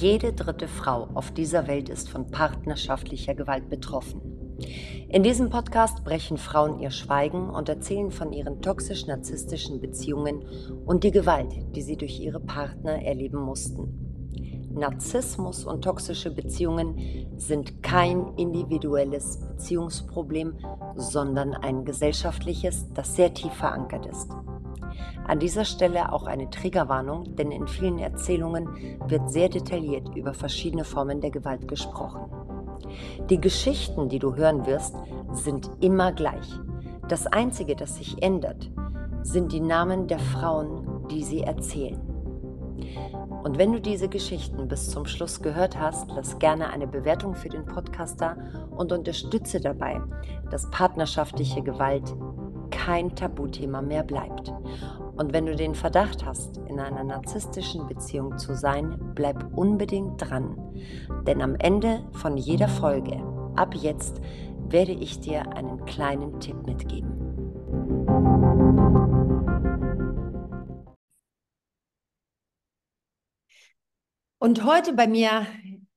Jede dritte Frau auf dieser Welt ist von partnerschaftlicher Gewalt betroffen. In diesem Podcast brechen Frauen ihr Schweigen und erzählen von ihren toxisch-narzisstischen Beziehungen und die Gewalt, die sie durch ihre Partner erleben mussten. Narzissmus und toxische Beziehungen sind kein individuelles Beziehungsproblem, sondern ein gesellschaftliches, das sehr tief verankert ist. An dieser Stelle auch eine Triggerwarnung, denn in vielen Erzählungen wird sehr detailliert über verschiedene Formen der Gewalt gesprochen. Die Geschichten, die du hören wirst, sind immer gleich. Das Einzige, das sich ändert, sind die Namen der Frauen, die sie erzählen. Und wenn du diese Geschichten bis zum Schluss gehört hast, lass gerne eine Bewertung für den Podcaster und unterstütze dabei, dass partnerschaftliche Gewalt kein Tabuthema mehr bleibt. Und wenn du den Verdacht hast, in einer narzisstischen Beziehung zu sein, bleib unbedingt dran. Denn am Ende von jeder Folge, ab jetzt, werde ich dir einen kleinen Tipp mitgeben. Und heute bei mir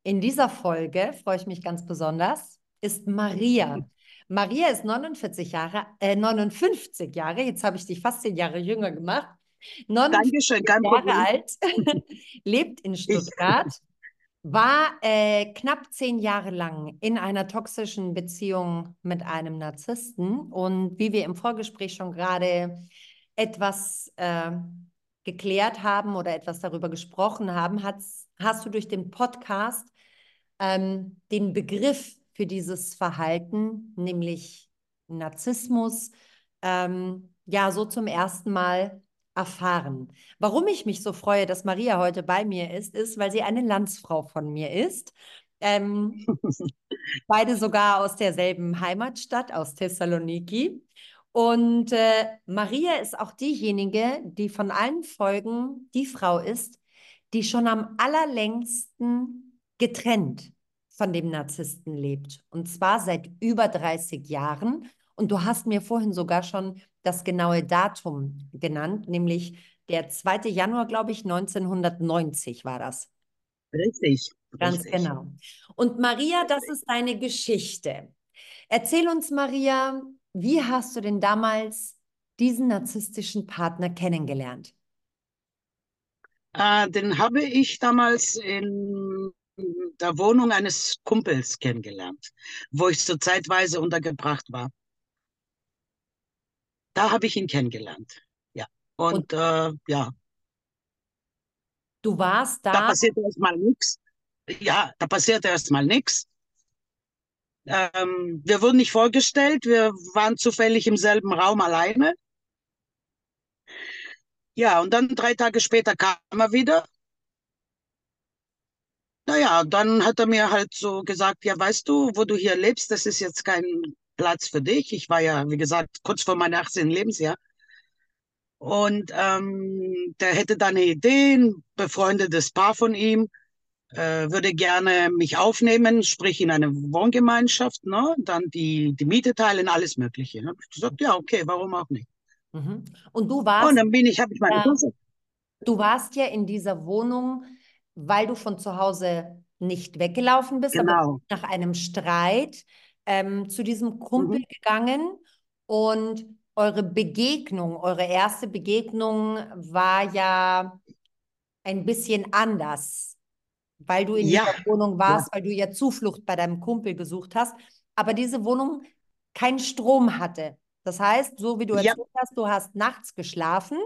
in dieser Folge, freue ich mich ganz besonders, ist Maria. Maria ist 49 Jahre, äh, 59 Jahre, jetzt habe ich dich fast zehn Jahre jünger gemacht. 59 Dankeschön, Jahre alt, lebt in Stuttgart, war äh, knapp zehn Jahre lang in einer toxischen Beziehung mit einem Narzissten und wie wir im Vorgespräch schon gerade etwas äh, geklärt haben oder etwas darüber gesprochen haben, hast du durch den Podcast ähm, den Begriff für dieses Verhalten, nämlich Narzissmus, ähm, ja, so zum ersten Mal erfahren. Warum ich mich so freue, dass Maria heute bei mir ist, ist, weil sie eine Landsfrau von mir ist. Ähm, beide sogar aus derselben Heimatstadt, aus Thessaloniki. Und äh, Maria ist auch diejenige, die von allen Folgen die Frau ist, die schon am allerlängsten getrennt von dem Narzissten lebt. Und zwar seit über 30 Jahren. Und du hast mir vorhin sogar schon das genaue Datum genannt, nämlich der 2. Januar, glaube ich, 1990 war das. Richtig. Ganz richtig. genau. Und Maria, das ist deine Geschichte. Erzähl uns, Maria, wie hast du denn damals diesen narzisstischen Partner kennengelernt? Äh, den habe ich damals in der Wohnung eines Kumpels kennengelernt, wo ich so zeitweise untergebracht war. Da habe ich ihn kennengelernt. Ja. Und, Und äh, ja. Du warst da. Da passierte erstmal nichts. Ja, da passierte erstmal nichts. Ähm, wir wurden nicht vorgestellt, wir waren zufällig im selben Raum alleine. Ja, und dann drei Tage später kam er wieder naja, dann hat er mir halt so gesagt, ja, weißt du, wo du hier lebst, das ist jetzt kein Platz für dich. Ich war ja, wie gesagt, kurz vor meinem 18. Lebensjahr. Und ähm, der hätte da eine Idee, ein befreundetes Paar von ihm, äh, würde gerne mich aufnehmen, sprich in eine Wohngemeinschaft, ne? dann die, die Miete teilen, alles Mögliche. Habe ich gesagt, ja, okay, warum auch nicht. Mhm. Und du warst. Und dann bin ich, habe ich meine ja, Du warst ja in dieser Wohnung weil du von zu Hause nicht weggelaufen bist, genau. aber nach einem Streit ähm, zu diesem Kumpel mhm. gegangen und eure Begegnung, eure erste Begegnung war ja ein bisschen anders, weil du in ja. dieser Wohnung warst, ja. weil du ja Zuflucht bei deinem Kumpel gesucht hast, aber diese Wohnung keinen Strom hatte. Das heißt, so wie du erzählt ja. hast, du hast nachts geschlafen.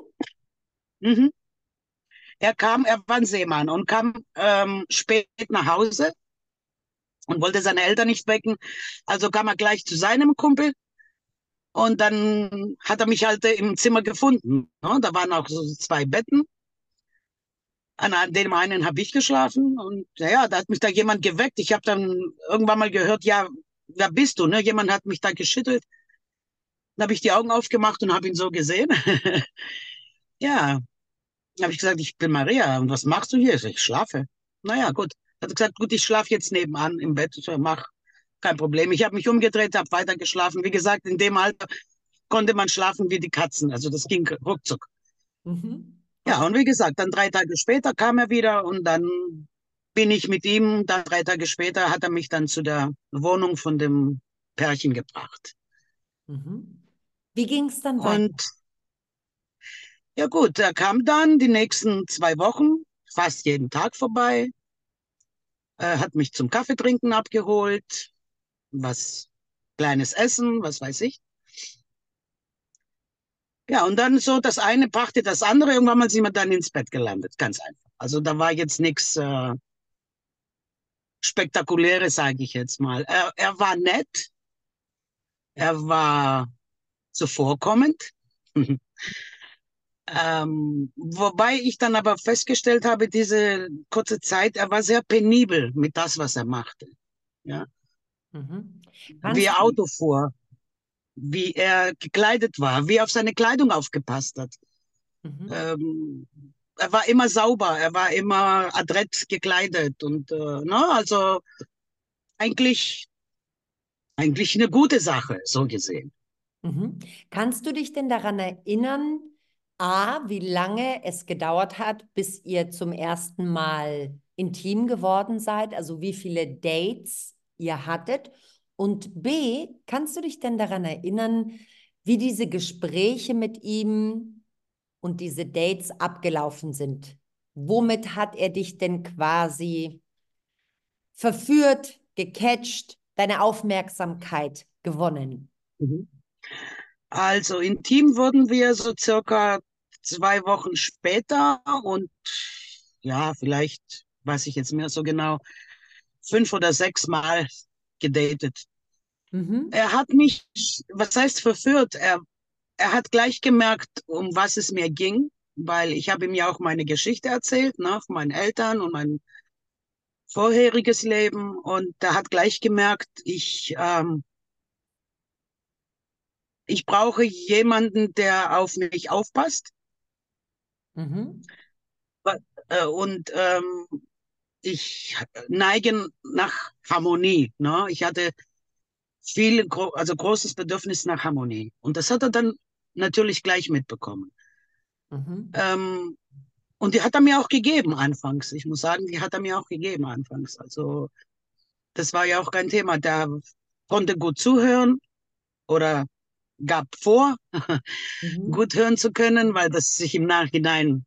Mhm. Er kam, er war ein Seemann und kam ähm, spät nach Hause und wollte seine Eltern nicht wecken. Also kam er gleich zu seinem Kumpel und dann hat er mich halt im Zimmer gefunden. Ne? Da waren auch so zwei Betten. An dem einen habe ich geschlafen und ja, da hat mich da jemand geweckt. Ich habe dann irgendwann mal gehört, ja, wer bist du? Ne? Jemand hat mich da geschüttelt. Dann habe ich die Augen aufgemacht und habe ihn so gesehen. ja, habe ich gesagt, ich bin Maria. Und was machst du hier? Ich schlafe. Naja, gut. Hat gesagt, gut, ich schlafe jetzt nebenan im Bett. Ich mach kein Problem. Ich habe mich umgedreht, habe weiter geschlafen. Wie gesagt, in dem Alter konnte man schlafen wie die Katzen. Also das ging ruckzuck. Mhm. Ja, und wie gesagt, dann drei Tage später kam er wieder und dann bin ich mit ihm, dann drei Tage später hat er mich dann zu der Wohnung von dem Pärchen gebracht. Mhm. Wie ging es dann weiter? Und ja gut, er kam dann die nächsten zwei Wochen fast jeden Tag vorbei, er hat mich zum Kaffeetrinken abgeholt, was kleines Essen, was weiß ich. Ja, und dann so das eine brachte das andere. Irgendwann mal sind wir dann ins Bett gelandet, ganz einfach. Also da war jetzt nichts äh, Spektakuläres, sage ich jetzt mal. Er, er war nett, er war zuvorkommend. ähm, wobei ich dann aber festgestellt habe, diese kurze Zeit, er war sehr penibel mit das, was er machte. Ja. Mhm. Wie er Auto fuhr, wie er gekleidet war, wie er auf seine Kleidung aufgepasst hat. mhm. Ähm, er war immer sauber, er war immer adrett gekleidet und äh, ne, also eigentlich, eigentlich eine gute Sache, so gesehen. Mhm. Kannst du dich denn daran erinnern, A, wie lange es gedauert hat, bis ihr zum ersten Mal intim geworden seid? Also wie viele Dates ihr hattet? Und B, kannst du dich denn daran erinnern, wie diese Gespräche mit ihm und diese Dates abgelaufen sind? Womit hat er dich denn quasi verführt, gecatcht, deine Aufmerksamkeit gewonnen? Mhm. Also intim wurden wir so circa zwei Wochen später und ja, vielleicht weiß ich jetzt mehr so genau, fünf oder sechs Mal gedatet. Mhm. Er hat mich, was heißt verführt? Er, er hat gleich gemerkt, um was es mir ging, weil ich habe ihm ja auch meine Geschichte erzählt, ne, von meinen Eltern und mein vorheriges Leben und er hat gleich gemerkt, ich, ähm, ich brauche jemanden, der auf mich aufpasst Mhm. äh, und ähm, ich neige nach Harmonie. Ne? Ich hatte viel, also großes Bedürfnis nach Harmonie. Und das hat er dann natürlich gleich mitbekommen. Mhm. Ähm, und die hat er mir auch gegeben anfangs. Ich muss sagen, die hat er mir auch gegeben anfangs. Also das war ja auch kein Thema. Der konnte gut zuhören oder gab vor, Mhm. gut hören zu können, weil das sich im Nachhinein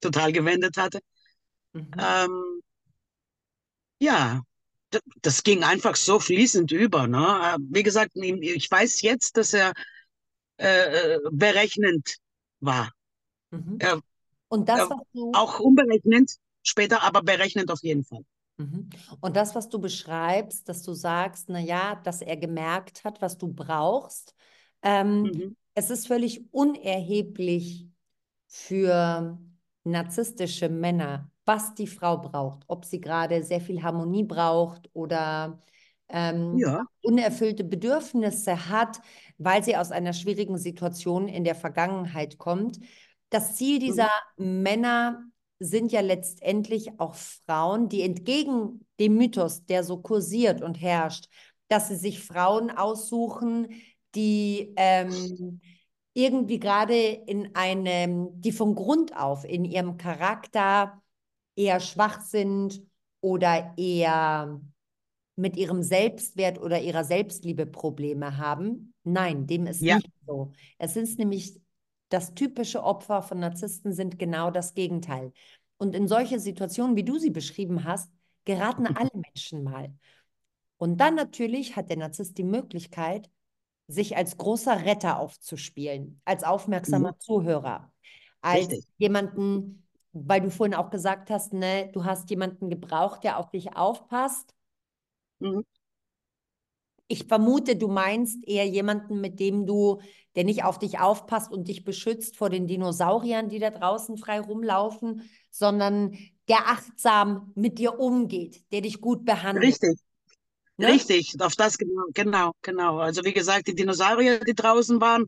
total gewendet hatte. Mhm. Ähm, ja, das ging einfach so fließend über. Ne? Äh, Wie gesagt, ich weiß jetzt, dass er äh, äh, berechnend war. Mhm. Er, Und das, was du, auch unberechnend später, aber berechnend auf jeden Fall. Mhm. Und das, was du beschreibst, dass du sagst, na ja, dass er gemerkt hat, was du brauchst, ähm, Mhm. es ist völlig unerheblich für narzisstische Männer, was die Frau braucht, ob sie gerade sehr viel Harmonie braucht oder ähm, Ja, unerfüllte Bedürfnisse hat, weil sie aus einer schwierigen Situation in der Vergangenheit kommt. Das Ziel dieser Männer sind ja letztendlich auch Frauen, die entgegen dem Mythos, der so kursiert und herrscht, dass sie sich Frauen aussuchen, die ähm, irgendwie gerade in einem, die von Grund auf in ihrem Charakter eher schwach sind oder eher mit ihrem Selbstwert oder ihrer Selbstliebe Probleme haben. Nein, dem ist ja, nicht so. Es ist nämlich das typische Opfer von Narzissten sind genau das Gegenteil. Und in solche Situationen, wie du sie beschrieben hast, geraten alle Menschen mal. Und dann natürlich hat der Narzisst die Möglichkeit, sich als großer Retter aufzuspielen, als aufmerksamer mhm. Zuhörer, als richtig. jemanden, weil du vorhin auch gesagt hast, ne, du hast jemanden gebraucht, der auf dich aufpasst. Mhm. Ich vermute, du meinst eher jemanden, mit dem du, der nicht auf dich aufpasst und dich beschützt vor den Dinosauriern, die da draußen frei rumlaufen, sondern der achtsam mit dir umgeht, der dich gut behandelt. Richtig, Ne? richtig. Auf das genau, genau, genau. Also wie gesagt, die Dinosaurier, die draußen waren,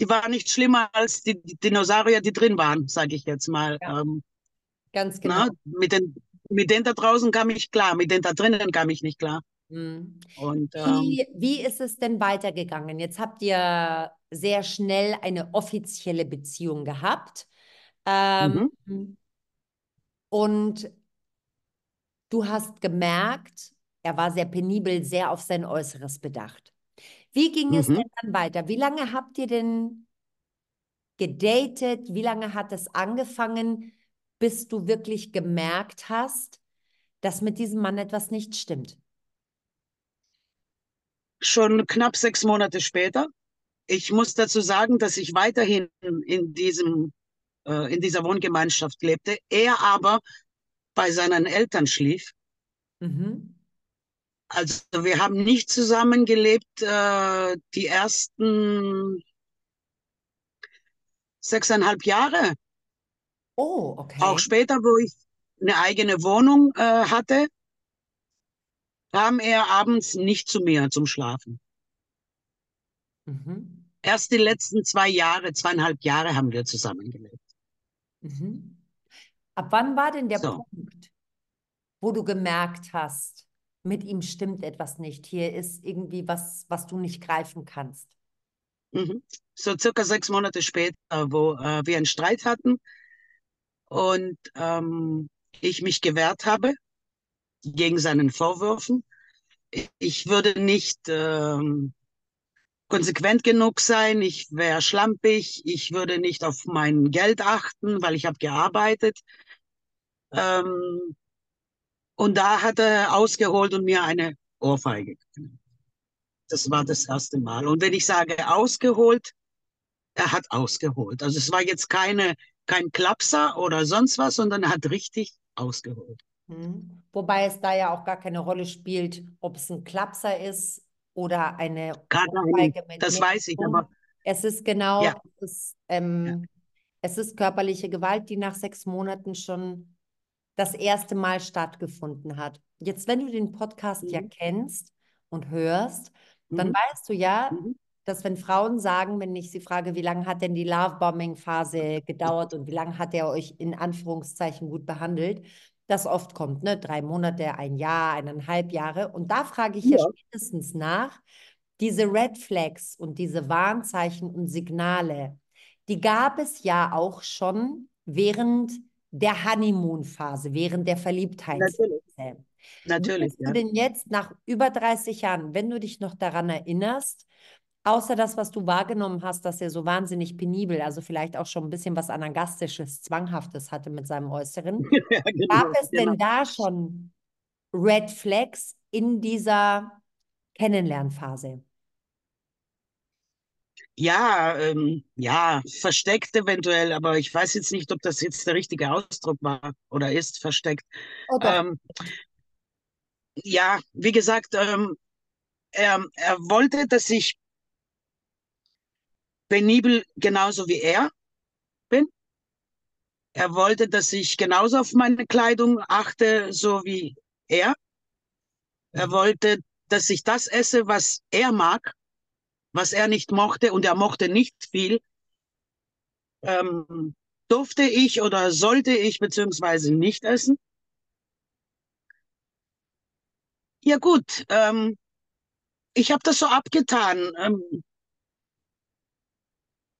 die waren nicht schlimmer als die Dinosaurier, die drin waren, sage ich jetzt mal. Ja, Ähm, ganz na, genau. mit den, mit denen da draußen kam ich klar, mit denen da drinnen kam ich nicht klar. Hm. Und ähm, Wie, wie ist es denn weitergegangen? Jetzt habt ihr sehr schnell eine offizielle Beziehung gehabt. Ähm, mhm. und du hast gemerkt, er war sehr penibel, sehr auf sein Äußeres bedacht. Wie ging es Mhm. denn dann weiter? Wie lange habt ihr denn gedatet? Wie lange hat es angefangen, bis du wirklich gemerkt hast, dass mit diesem Mann etwas nicht stimmt? Schon knapp sechs Monate später. Ich muss dazu sagen, dass ich weiterhin in diesem, äh, in dieser Wohngemeinschaft lebte. Er aber bei seinen Eltern schlief. Mhm. Also wir haben nicht zusammengelebt äh, die ersten sechseinhalb Jahre. Oh, okay. Auch später, wo ich eine eigene Wohnung äh, hatte, kam er abends nicht zu mir zum Schlafen. Mhm. Erst die letzten zwei Jahre, zweieinhalb Jahre haben wir zusammengelebt. Mhm. Ab wann war denn der So. Punkt, wo du gemerkt hast, mit ihm stimmt etwas nicht? Hier ist irgendwie was, was du nicht greifen kannst. Mhm. So circa sechs Monate später, wo äh, wir einen Streit hatten und ähm, ich mich gewehrt habe gegen seinen Vorwürfen. Ich würde nicht ähm, konsequent genug sein, ich wäre schlampig, ich würde nicht auf mein Geld achten, weil ich habe gearbeitet. Ähm, und da hat er ausgeholt und mir eine Ohrfeige gegeben. Das war das erste Mal. Und wenn ich sage ausgeholt, er hat ausgeholt. Also es war jetzt keine, kein Klapser oder sonst was, sondern er hat richtig ausgeholt. Mhm. Wobei es da ja auch gar keine Rolle spielt, ob es ein Klapser ist oder eine Ohrfeige mit das weiß ich, aber Es ist genau, Ja. es ist, ähm, es ist körperliche Gewalt, die nach sechs Monaten schon das erste Mal stattgefunden hat. Jetzt, wenn du den Podcast ja Mhm. kennst und hörst, dann Mhm. weißt du ja, Mhm. dass wenn Frauen sagen, wenn ich sie frage, wie lange hat denn die Lovebombing-Phase gedauert und wie lange hat er euch in Anführungszeichen gut behandelt, das oft kommt, ne? Drei Monate, ein Jahr, eineinhalb Jahre. Und da frage ich ja Ja. spätestens nach, diese Red Flags und diese Warnzeichen und Signale, die gab es ja auch schon während der Honeymoon-Phase, während der Verliebtheitsphase. natürlich, Würdest du ja. denn jetzt nach über 30 Jahren, wenn du dich noch daran erinnerst, außer das, was du wahrgenommen hast, dass er so wahnsinnig penibel, also vielleicht auch schon ein bisschen was Anagastisches, Zwanghaftes hatte mit seinem Äußeren, Ja, genau, gab es genau. denn da schon Red Flags in dieser Kennenlernphase? Ja, ähm, ja, versteckt eventuell, aber ich weiß jetzt nicht, ob das jetzt der richtige Ausdruck war oder ist, versteckt. Oh doch. Ähm, ja, wie gesagt, ähm, er, er wollte, dass ich penibel genauso wie er bin. Er wollte, dass ich genauso auf meine Kleidung achte, so wie er. Er Mhm. wollte, dass ich das esse, was er mag, was er nicht mochte, und er mochte nicht viel. Ähm, durfte ich oder sollte ich beziehungsweise nicht essen. Ja gut, ähm, ich habe das so abgetan. Ähm,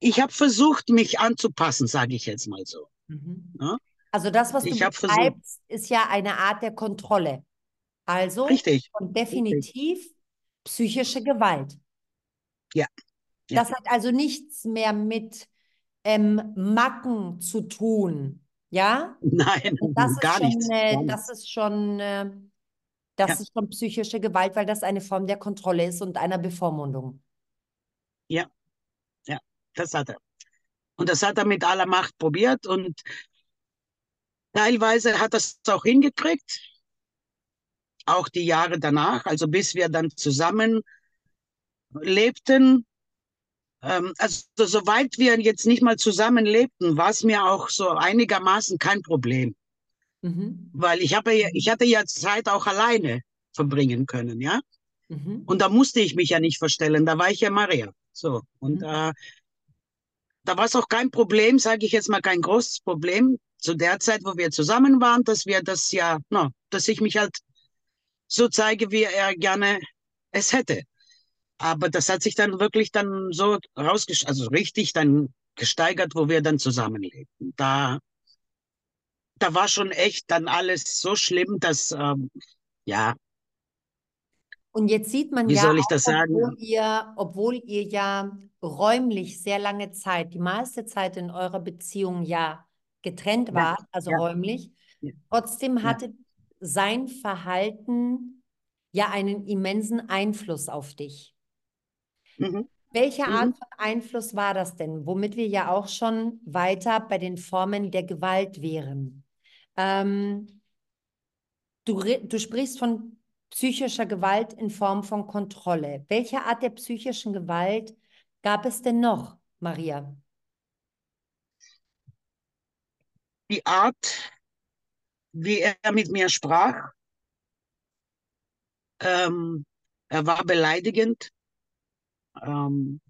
ich habe versucht, mich anzupassen, sage ich jetzt mal so. Mhm. Ja? Also das, was du Ich versucht- beschreibst, ist ja eine Art der Kontrolle. Also Richtig. und definitiv psychische Gewalt. Ja. Ja. Das hat also nichts mehr mit ähm, Macken zu tun. Ja? Nein, das ist gar schon, nichts. äh, das ist schon, äh, das Ja. ist schon psychische Gewalt, weil das eine Form der Kontrolle ist und einer Bevormundung. Das hat er. Und das hat er mit aller Macht probiert und teilweise hat er es auch hingekriegt. Auch die Jahre danach, also bis wir dann zusammen lebten. Ähm, also soweit wir jetzt nicht mal zusammen lebten, war es mir auch so einigermaßen kein Problem, Mhm. weil ich habe ja, ich hatte ja Zeit auch alleine verbringen können, ja. Mhm. Und da musste ich mich ja nicht verstellen, da war ich ja Maria. So. Und Mhm. äh, da war es auch kein Problem, sage ich jetzt mal, kein großes Problem zu der Zeit, wo wir zusammen waren, dass wir das ja, no, dass ich mich halt so zeige, wie er gerne es hätte. Aber das hat sich dann wirklich dann so rausgestellt, also richtig dann gesteigert, wo wir dann zusammenlebten. Da, da war schon echt dann alles so schlimm, dass, ähm, ja, Und jetzt sieht man wie ja soll ich auch, das obwohl sagen? ihr, obwohl ihr ja räumlich sehr lange Zeit, die meiste Zeit in eurer Beziehung ja getrennt Ja, wart, also ja, räumlich, ja, trotzdem hatte sein Verhalten ja einen immensen Einfluss auf dich. Mhm, Welche Art mhm. von Einfluss war das denn? Womit wir ja auch schon weiter bei den Formen der Gewalt wären. Ähm, du, du sprichst von psychischer Gewalt in Form von Kontrolle. Welche Art der psychischen Gewalt gab es denn noch, Maria? Die Art, wie er mit mir sprach, ähm, er war beleidigend, ähm,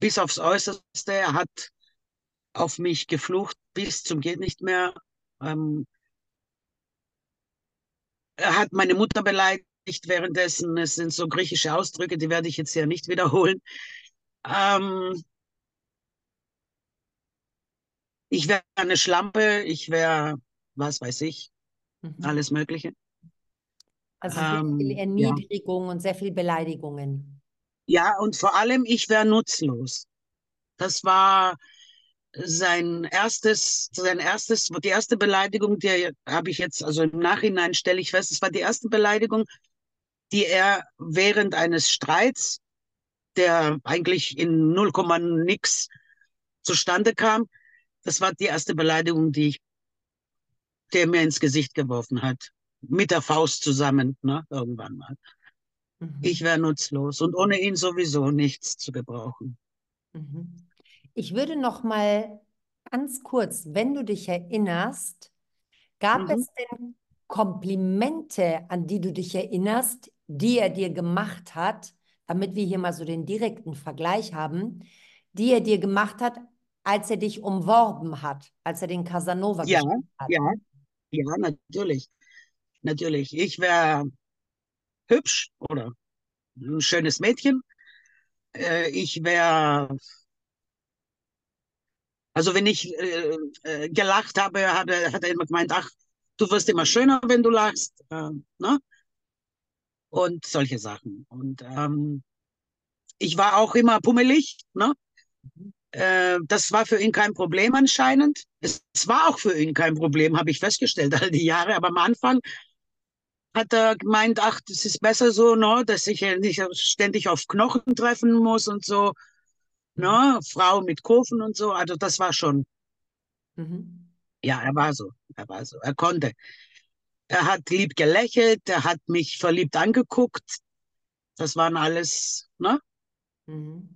bis aufs Äußerste. Er hat auf mich geflucht bis zum geht nicht mehr. Ähm, er hat meine Mutter beleidigt währenddessen. Es sind so griechische Ausdrücke, die werde ich jetzt hier nicht wiederholen. Ähm, ich wäre eine Schlampe, ich wäre, was weiß ich, Mhm. alles Mögliche. Also sehr viel Ähm, ja. Erniedrigung und sehr viel Beleidigungen. Ja, und vor allem, ich wäre nutzlos. Das war sein erstes, sein erstes, die erste Beleidigung, die habe ich jetzt, also im Nachhinein stelle ich fest, es war die erste Beleidigung, die er während eines Streits, der eigentlich in 0, nix zustande kam, das war die erste Beleidigung, die ich, der mir ins Gesicht geworfen hat. Mit der Faust zusammen, ne, irgendwann mal. Mhm. Ich wäre nutzlos und ohne ihn sowieso nichts zu gebrauchen. Mhm. Ich würde noch mal ganz kurz, wenn du dich erinnerst, gab Mhm. es denn Komplimente, an die du dich erinnerst, die er dir gemacht hat, damit wir hier mal so den direkten Vergleich haben, die er dir gemacht hat, als er dich umworben hat, als er den Casanova Ja, hat? ja, ja, natürlich. Natürlich. Ich wäre hübsch oder ein schönes Mädchen. Äh, ich wäre, also wenn ich äh, äh, gelacht habe, hat er, hat er immer gemeint, ach, du wirst immer schöner, wenn du lachst. Äh, ne? Und solche Sachen. Und ähm, ich war auch immer pummelig. Ne? Äh, das war für ihn kein Problem anscheinend. Es war auch für ihn kein Problem, habe ich festgestellt, all die Jahre. Aber am Anfang hat er gemeint, ach, das ist besser so, ne, dass ich nicht ständig auf Knochen treffen muss und so, ne, Frau mit Kurven und so. Also das war schon, Mhm. ja, er war so, er war so, er konnte. Er hat lieb gelächelt, er hat mich verliebt angeguckt. Das waren alles, ne, Mhm.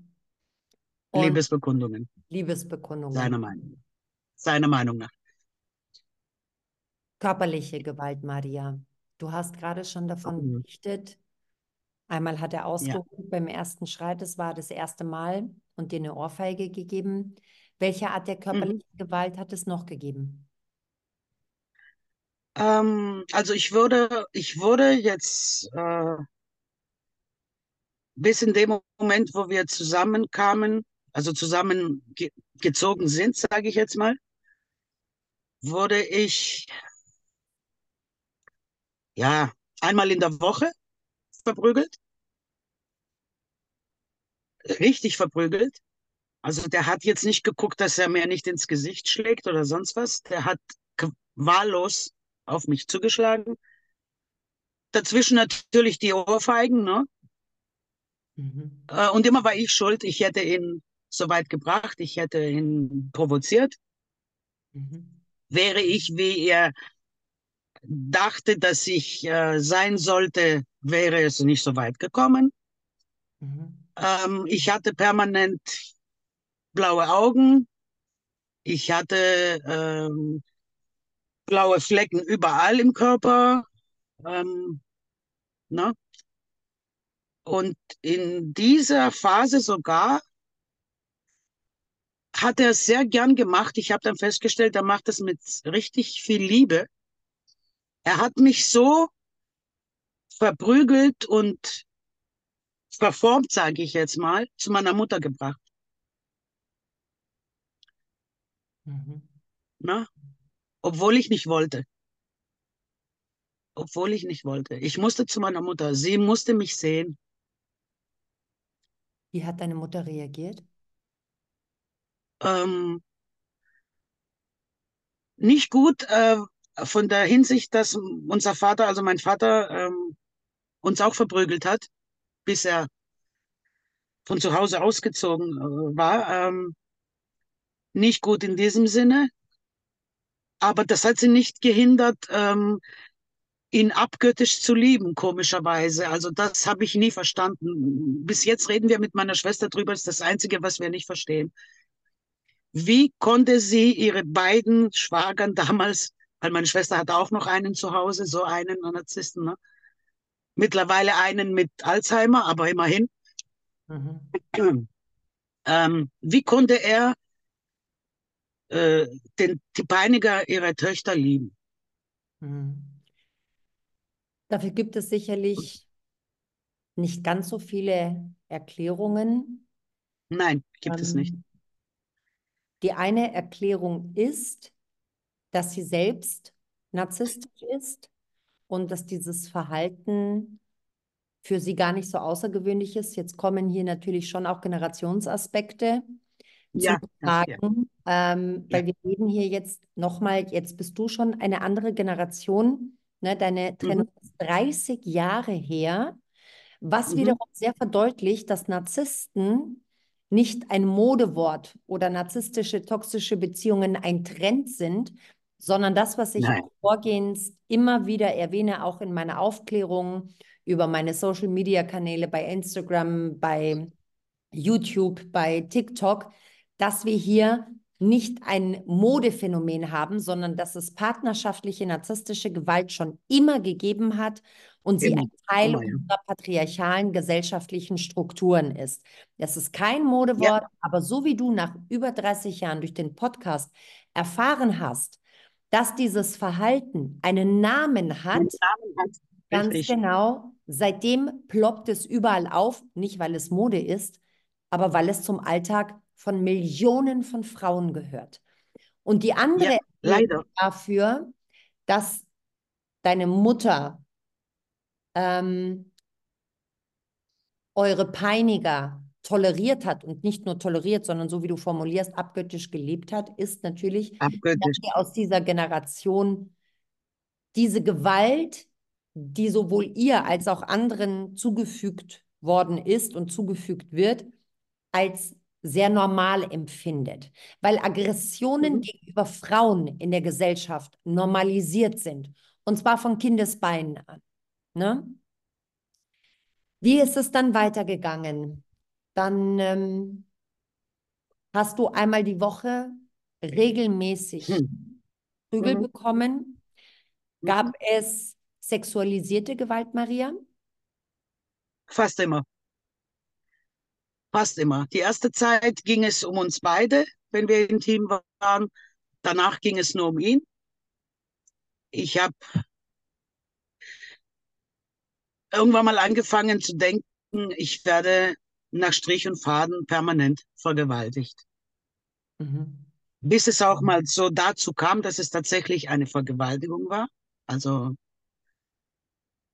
Und Liebesbekundungen, Liebesbekundungen. seiner Meinung, seiner Meinung nach. Körperliche Gewalt, Maria. Du hast gerade schon davon Mhm. berichtet. Einmal hat er Ja. ausgeholt beim ersten Streit, das war das erste Mal, und dir eine Ohrfeige gegeben. Welche Art der Mhm. körperlichen Gewalt hat es noch gegeben? Ähm, also ich würde, ich würde jetzt äh, bis in dem Moment, wo wir zusammenkamen, also zusammengezogen sind, sage ich jetzt mal, wurde ich ja einmal in der Woche verprügelt, richtig verprügelt. Also der hat jetzt nicht geguckt, dass er mir nicht ins Gesicht schlägt oder sonst was. Der hat wahllos auf mich zugeschlagen. Dazwischen natürlich die Ohrfeigen, ne? Mhm. Äh, Und immer war ich schuld. Ich hätte ihn so weit gebracht, ich hätte ihn provoziert. Mhm. Wäre ich, wie er dachte, dass ich äh, sein sollte, wäre es nicht so weit gekommen. Mhm. Ähm, ich hatte permanent blaue Augen. Ich hatte ähm, blaue Flecken überall im Körper. Ähm, ne? Und in dieser Phase sogar hat er es sehr gern gemacht. Ich habe dann festgestellt, er macht es mit richtig viel Liebe. Er hat mich so verprügelt und verformt, sage ich jetzt mal, zu meiner Mutter gebracht. Mhm. Ne? obwohl ich nicht wollte. Obwohl ich nicht wollte. Ich musste zu meiner Mutter. Sie musste mich sehen. Wie hat deine Mutter reagiert? Ähm, nicht gut äh, von der Hinsicht, dass unser Vater, also mein Vater, ähm, uns auch verprügelt hat, bis er von zu Hause ausgezogen äh, war. Ähm, nicht gut in diesem Sinne, aber das hat sie nicht gehindert, ähm, ihn abgöttisch zu lieben, komischerweise. Also das habe ich nie verstanden. Bis jetzt reden wir mit meiner Schwester drüber, das ist das Einzige, was wir nicht verstehen. Wie konnte sie ihre beiden Schwagern damals, weil meine Schwester hatte auch noch einen zu Hause, so einen Narzissten, ne? mittlerweile einen mit Alzheimer, aber immerhin. Mhm. Ähm, wie konnte er äh, den, die Peiniger ihrer Töchter lieben? Mhm. Dafür gibt es sicherlich nicht ganz so viele Erklärungen. Nein, gibt ähm, es nicht. Die eine Erklärung ist, dass sie selbst narzisstisch ist und dass dieses Verhalten für sie gar nicht so außergewöhnlich ist. Jetzt kommen hier natürlich schon auch Generationsaspekte ja, zu tragen, ja. ähm, weil wir reden hier jetzt nochmal, jetzt bist du schon eine andere Generation, ne? deine Trennung mhm. ist 30 Jahre her, was mhm. wiederum sehr verdeutlicht, dass Narzissten nicht ein Modewort oder narzisstische, toxische Beziehungen ein Trend sind, sondern das, was ich vorgehends immer wieder erwähne, auch in meiner Aufklärung über meine Social-Media-Kanäle bei Instagram, bei YouTube, bei TikTok, dass wir hier nicht ein Modephänomen haben, sondern dass es partnerschaftliche narzisstische Gewalt schon immer gegeben hat und sie ein Teil unserer patriarchalen gesellschaftlichen Strukturen ist. Das ist kein Modewort, ja. aber so wie du nach über 30 Jahren durch den Podcast erfahren hast, dass dieses Verhalten einen Namen hat, einen Namen hat. ganz Richtig. genau, seitdem ploppt es überall auf, nicht weil es Mode ist, aber weil es zum Alltag von Millionen von Frauen gehört. Und die andere ja, dafür, dass deine Mutter ähm, eure Peiniger toleriert hat und nicht nur toleriert, sondern so wie du formulierst, abgöttisch gelebt hat, ist natürlich, abgöttisch. dass ihr aus dieser Generation diese Gewalt, die sowohl ihr als auch anderen zugefügt worden ist und zugefügt wird, als sehr normal empfindet, weil Aggressionen mhm. gegenüber Frauen in der Gesellschaft normalisiert sind, und zwar von Kindesbeinen an. Ne? Wie ist es dann weitergegangen? Dann ähm, hast du einmal die Woche regelmäßig hm. Prügel mhm. bekommen. Gab mhm. es sexualisierte Gewalt, Maria? Fast immer. Fast immer. Die erste Zeit ging es um uns beide, wenn wir im Team waren. Danach ging es nur um ihn. Ich habe irgendwann mal angefangen zu denken, ich werde nach Strich und Faden permanent vergewaltigt. Mhm. Bis es auch mal so dazu kam, dass es tatsächlich eine Vergewaltigung war. Also,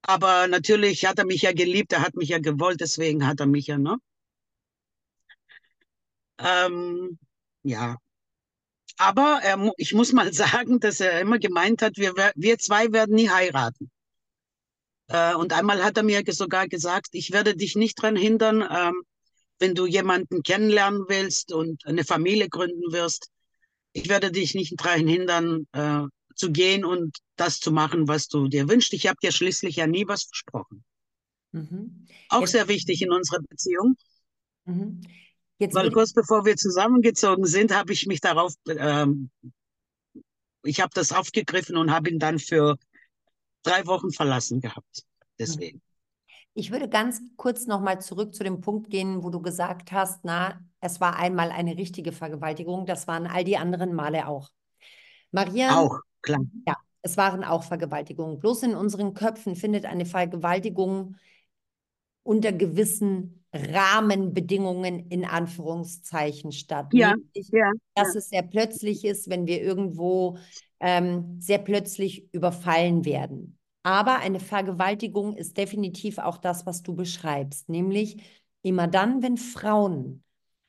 aber natürlich hat er mich ja geliebt, er hat mich ja gewollt, deswegen hat er mich ja, ne? Ähm, ja. Aber er, ich muss mal sagen, dass er immer gemeint hat, wir, wir zwei werden nie heiraten. Äh, und einmal hat er mir sogar gesagt, ich werde dich nicht daran hindern, ähm, wenn du jemanden kennenlernen willst und eine Familie gründen wirst. Ich werde dich nicht daran hindern, äh, zu gehen und das zu machen, was du dir wünschst. Ich habe dir schließlich ja nie was versprochen. Mhm. Auch Jetzt, sehr wichtig in unserer Beziehung. Mhm. Weil kurz bevor wir zusammengezogen sind, habe ich mich darauf, ähm, ich habe das aufgegriffen und habe ihn dann für drei Wochen verlassen gehabt. Deswegen. Ich würde ganz kurz nochmal zurück zu dem Punkt gehen, wo du gesagt hast, na, es war einmal eine richtige Vergewaltigung, das waren all die anderen Male auch. Maria. Auch, klar. Ja, es waren auch Vergewaltigungen. Bloß in unseren Köpfen findet eine Vergewaltigung unter gewissen Rahmenbedingungen in Anführungszeichen statt. Ja, Nämlich, ja, dass ja. es sehr plötzlich ist, wenn wir irgendwo ähm, sehr plötzlich überfallen werden. Aber eine Vergewaltigung ist definitiv auch das, was du beschreibst, nämlich immer dann, wenn Frauen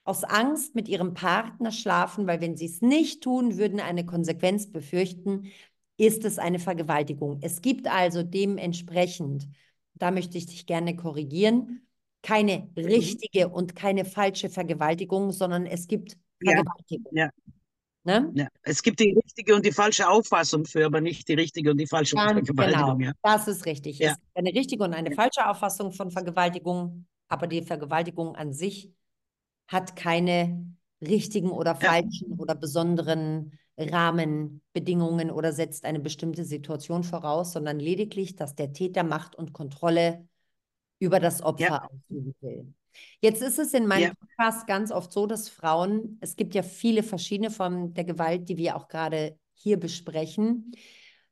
aus Angst mit ihrem Partner schlafen, weil wenn sie es nicht tun, würden eine Konsequenz befürchten, ist es eine Vergewaltigung. Es gibt also dementsprechend, da möchte ich dich gerne korrigieren, keine Mhm. richtige und keine falsche Vergewaltigung, sondern es gibt Ja, Vergewaltigung. ja, Ne? ja. Es gibt die richtige und die falsche Auffassung für, aber nicht die richtige und die falsche Ganz Vergewaltigung. genau, Ja. das ist richtig. Ja. Es gibt eine richtige und eine falsche Auffassung von Vergewaltigung, aber die Vergewaltigung an sich hat keine richtigen oder falschen oder besonderen Rahmenbedingungen oder setzt eine bestimmte Situation voraus, sondern lediglich, dass der Täter Macht und Kontrolle über das Opfer ausüben will. Jetzt ist es in meinem Ja. Podcast ganz oft so, dass Frauen, es gibt ja viele verschiedene Formen der Gewalt, die wir auch gerade hier besprechen.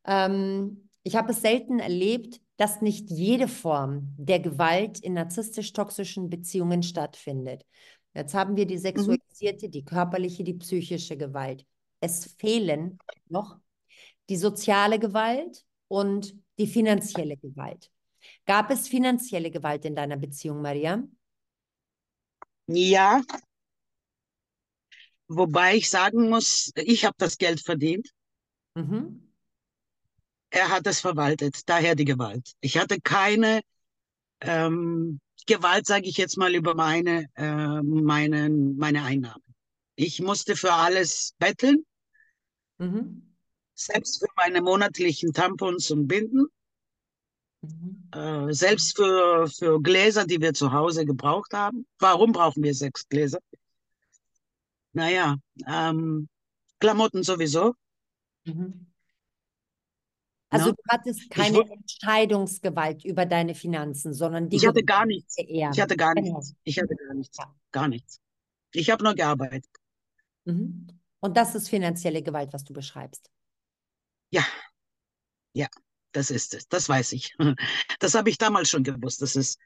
Ähm, ich habe es selten erlebt, dass nicht jede Form der Gewalt in narzisstisch-toxischen Beziehungen stattfindet. Jetzt haben wir die sexualisierte, die körperliche, die psychische Gewalt. Es fehlen noch die soziale Gewalt und die finanzielle Gewalt. Gab es finanzielle Gewalt in deiner Beziehung, Maria? Ja, wobei ich sagen muss, ich habe das Geld verdient. Mhm. Er hat es verwaltet, daher die Gewalt. Ich hatte keine ähm, Gewalt, sage ich jetzt mal, über meine, äh, meine, meine Einnahmen. Ich musste für alles betteln, Mhm. selbst für meine monatlichen Tampons und Binden, Mhm. äh, selbst für, für Gläser, die wir zu Hause gebraucht haben. Warum brauchen wir sechs Gläser? Naja, ähm, Klamotten sowieso. Mhm. Also Ne? du hattest Ich, keine wu- Entscheidungsgewalt über deine Finanzen, sondern die ich hatte gar nichts. der Ehe. Ich hatte gar Genau. nichts. Ich hatte gar nichts. Ja. Gar nichts. Ich habe nur gearbeitet. Mhm. Und das ist finanzielle Gewalt, was du beschreibst. Ja, ja, das ist es. Das weiß ich. Das habe ich damals schon gewusst, dass es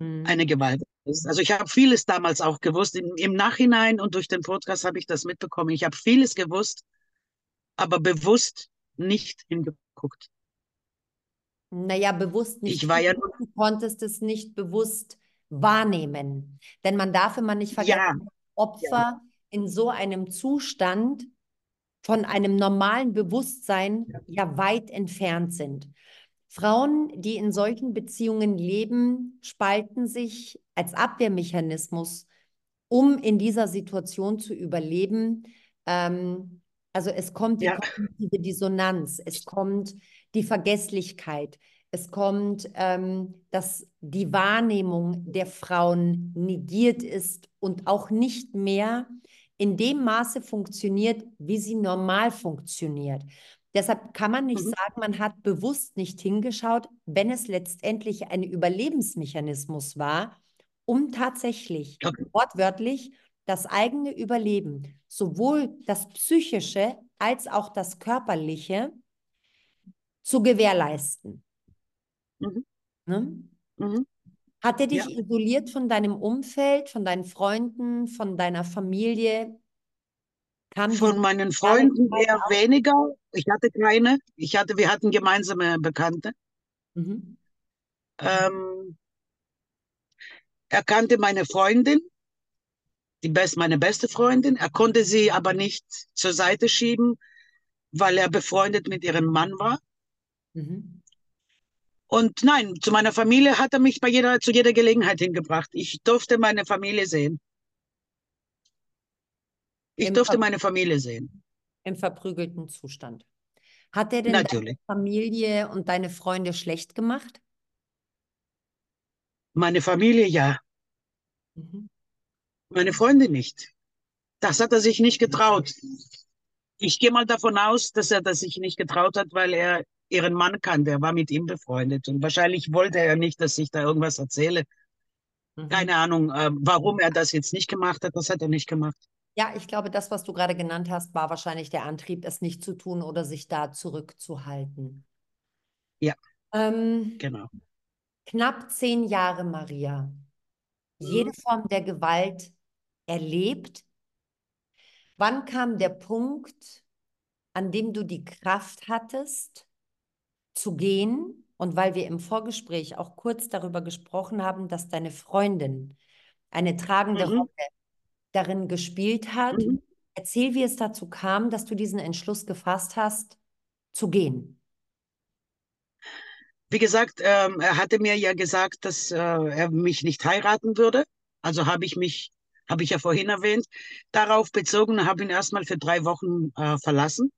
Mhm. eine Gewalt ist. Also ich habe vieles damals auch gewusst. Im, Im Nachhinein und durch den Podcast habe ich das mitbekommen. Ich habe vieles gewusst, aber bewusst nicht hingeguckt. Naja, bewusst nicht. Ich war ja nur, Du konntest es nicht bewusst wahrnehmen. Denn man darf immer nicht vergessen, ja, dass Opfer in so einem Zustand von einem normalen Bewusstsein ja weit entfernt sind. Frauen, die in solchen Beziehungen leben, spalten sich als Abwehrmechanismus, um in dieser Situation zu überleben. Ähm, also es kommt die ja, kognitive Dissonanz, es kommt die Vergesslichkeit, es kommt, ähm, dass die Wahrnehmung der Frauen negiert ist und auch nicht mehr in dem Maße funktioniert, wie sie normal funktioniert. Deshalb kann man nicht mhm, sagen, man hat bewusst nicht hingeschaut, wenn es letztendlich ein Überlebensmechanismus war, um tatsächlich okay, wortwörtlich das eigene Überleben, sowohl das psychische als auch das körperliche, zu gewährleisten. mhm, Ne? mhm, Hat er ja. dich isoliert von deinem Umfeld, von deinen Freunden, von deiner Familie? Kam Von meinen Freunden eher auch? weniger. Ich hatte keine. Ich hatte, wir hatten gemeinsame Bekannte. Mhm. Ähm, er kannte meine Freundin, die best, meine beste Freundin. Er konnte sie aber nicht zur Seite schieben, weil er befreundet mit ihrem Mann war. Mhm. Und nein, zu meiner Familie hat er mich bei jeder, zu jeder Gelegenheit hingebracht. Ich durfte meine Familie sehen. Ich Im, durfte meine Familie sehen. Im verprügelten Zustand. Hat er denn deine Natürlich. Familie und deine Freunde schlecht gemacht? Meine Familie ja, Mhm. meine Freunde nicht. Das hat er sich nicht getraut. Ich gehe mal davon aus, dass er das sich nicht getraut hat, weil er ihren Mann kannte. Er war mit ihm befreundet. Und wahrscheinlich wollte er nicht, dass ich da irgendwas erzähle. Mhm. Keine Ahnung, äh, warum er das jetzt nicht gemacht hat. Das hat er nicht gemacht. Ja, ich glaube, das, was du gerade genannt hast, war wahrscheinlich der Antrieb, es nicht zu tun oder sich da zurückzuhalten. Ja, Ähm, genau. knapp zehn Jahre, Maria. jede Form der Gewalt erlebt. Wann kam der Punkt, an dem du die Kraft hattest, zu gehen? Und weil wir im Vorgespräch auch kurz darüber gesprochen haben, dass deine Freundin eine tragende Mhm. Rolle darin gespielt hat, Mhm. erzähl, wie es dazu kam, dass du diesen Entschluss gefasst hast, zu gehen. Wie gesagt, ähm, er hatte mir ja gesagt, dass äh, er mich nicht heiraten würde. Also habe ich mich, habe ich ja vorhin erwähnt, darauf bezogen, habe ihn erstmal für drei Wochen äh, verlassen.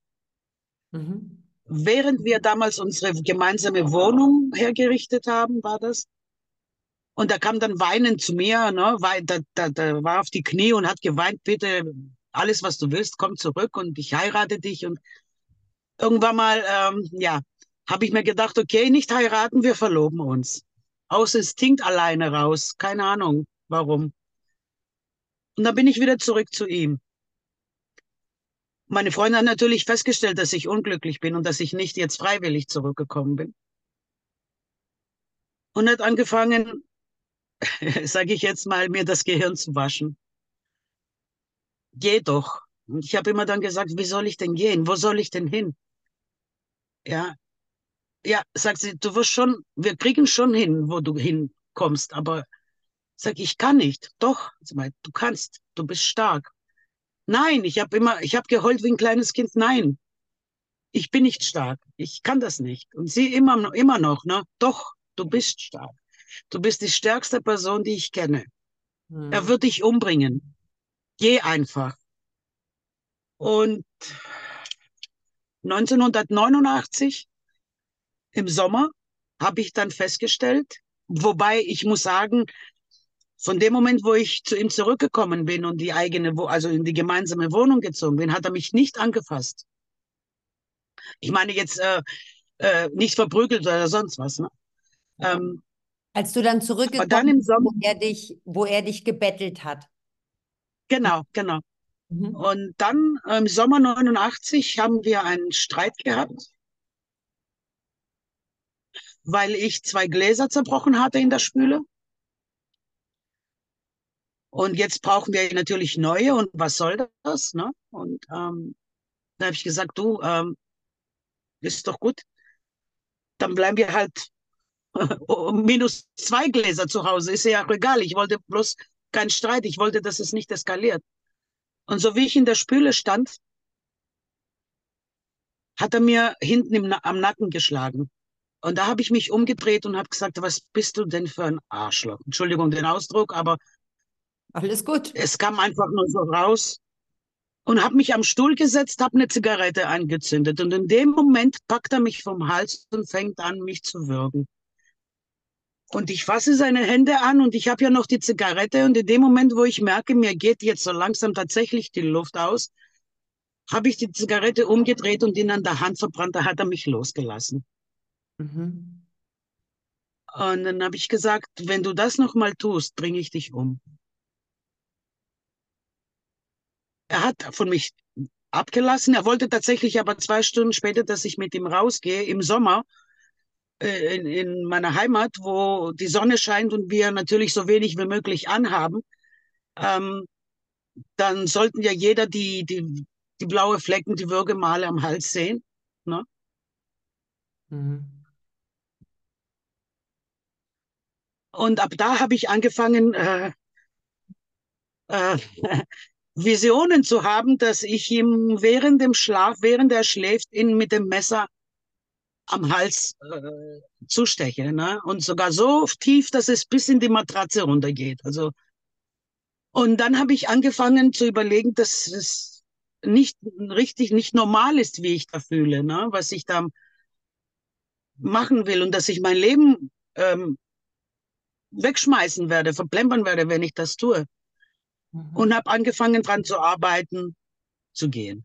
Mhm. Während wir damals unsere gemeinsame Wohnung hergerichtet haben, war das. Und er kam dann weinend zu mir, ne, weil da, da, da war auf die Knie und hat geweint, bitte, alles, was du willst, komm zurück und ich heirate dich. Und irgendwann mal, ähm, ja, habe ich mir gedacht, okay, nicht heiraten, wir verloben uns. Aus Instinkt alleine raus, keine Ahnung warum. Und dann bin ich wieder zurück zu ihm. Meine Freundin hat natürlich festgestellt, dass ich unglücklich bin und dass ich nicht jetzt freiwillig zurückgekommen bin. Und hat angefangen, sage ich jetzt mal, mir das Gehirn zu waschen. Geh doch. Und ich habe immer dann gesagt, wie soll ich denn gehen? Wo soll ich denn hin? Ja, ja, sagt sie, du wirst schon, wir kriegen schon hin, wo du hinkommst, aber sag ich kann nicht. Doch, sie meint, du kannst, du bist stark. Nein, ich habe immer, ich habe geheult wie ein kleines Kind. Nein, ich bin nicht stark. Ich kann das nicht. Und sie immer, immer noch, ne? Doch, du bist stark. Du bist die stärkste Person, die ich kenne. Mhm. Er wird dich umbringen. Geh einfach. Und 1989 im Sommer habe ich dann festgestellt, wobei ich muss sagen, von dem Moment, wo ich zu ihm zurückgekommen bin und die eigene, also in die gemeinsame Wohnung gezogen bin, hat er mich nicht angefasst. Ich meine jetzt äh, äh, nicht verprügelt oder sonst was. Ne? Ähm, Als du dann aber dann zurückgekommen im bist, wo Sommer, er dich, wo er dich gebettelt hat. genau, genau. Mhm. Und dann im Sommer 89 haben wir einen Streit gehabt, weil ich zwei Gläser zerbrochen hatte in der Spüle. Und jetzt brauchen wir natürlich neue und was soll das? Ne? Und ähm, da habe ich gesagt, du, ähm, ist doch gut. Dann bleiben wir halt minus zwei Gläser zu Hause. Ist ja auch egal. Ich wollte bloß keinen Streit. Ich wollte, dass es nicht eskaliert. Und so wie ich in der Spüle stand, hat er mir hinten im, am Nacken geschlagen. Und da habe ich mich umgedreht und habe gesagt, was bist du denn für ein Arschloch? Entschuldigung den Ausdruck, aber Alles gut. es kam einfach nur so raus. Und habe mich am Stuhl gesetzt, habe eine Zigarette angezündet. Und in dem Moment packt er mich vom Hals und fängt an, mich zu würgen. Und ich fasse seine Hände an und ich habe ja noch die Zigarette. Und in dem Moment, wo ich merke, mir geht jetzt so langsam tatsächlich die Luft aus, habe ich die Zigarette umgedreht und ihn an der Hand verbrannt. Da hat er mich losgelassen. Mhm. Und dann habe ich gesagt, wenn du das nochmal tust, bringe ich dich um. Er hat von mich abgelassen. Er wollte tatsächlich aber zwei Stunden später, dass ich mit ihm rausgehe im Sommer äh, in, in meiner Heimat, wo die Sonne scheint und wir natürlich so wenig wie möglich anhaben. Ähm, dann sollten ja jeder die, die, die blaue Flecken, die Würgemale am Hals sehen. Ne? Mhm. Und ab da habe ich angefangen, äh, äh, Visionen zu haben, dass ich ihm während dem Schlaf, während er schläft, ihn mit dem Messer am Hals äh, zusteche. Ne? Und sogar so tief, dass es bis in die Matratze runtergeht. Also, und dann habe ich angefangen zu überlegen, dass es nicht richtig, nicht normal ist, wie ich da fühle, ne? was ich da machen will und dass ich mein Leben ähm, wegschmeißen werde, verplempern werde, wenn ich das tue. Mhm. Und habe angefangen, dran zu arbeiten, zu gehen.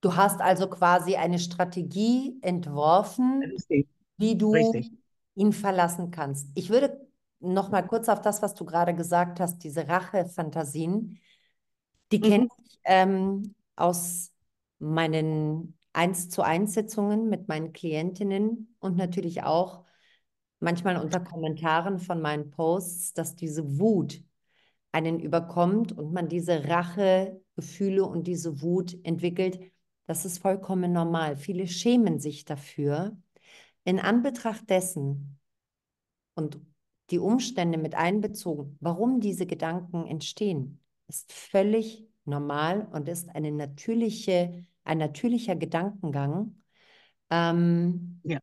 Du hast also quasi eine Strategie entworfen, Richtig. wie du Richtig. ihn verlassen kannst. Ich würde noch mal kurz auf das, was du gerade gesagt hast, diese Rachefantasien, die Mhm. kenne ich ähm, aus meinen 1 zu 1 Sitzungen mit meinen Klientinnen und natürlich auch manchmal unter Kommentaren von meinen Posts, dass diese Wut, einen überkommt und man diese Rachegefühle und diese Wut entwickelt, das ist vollkommen normal. Viele schämen sich dafür. In Anbetracht dessen und die Umstände mit einbezogen, warum diese Gedanken entstehen, ist völlig normal und ist eine natürliche, ein natürlicher Gedankengang ähm, ja.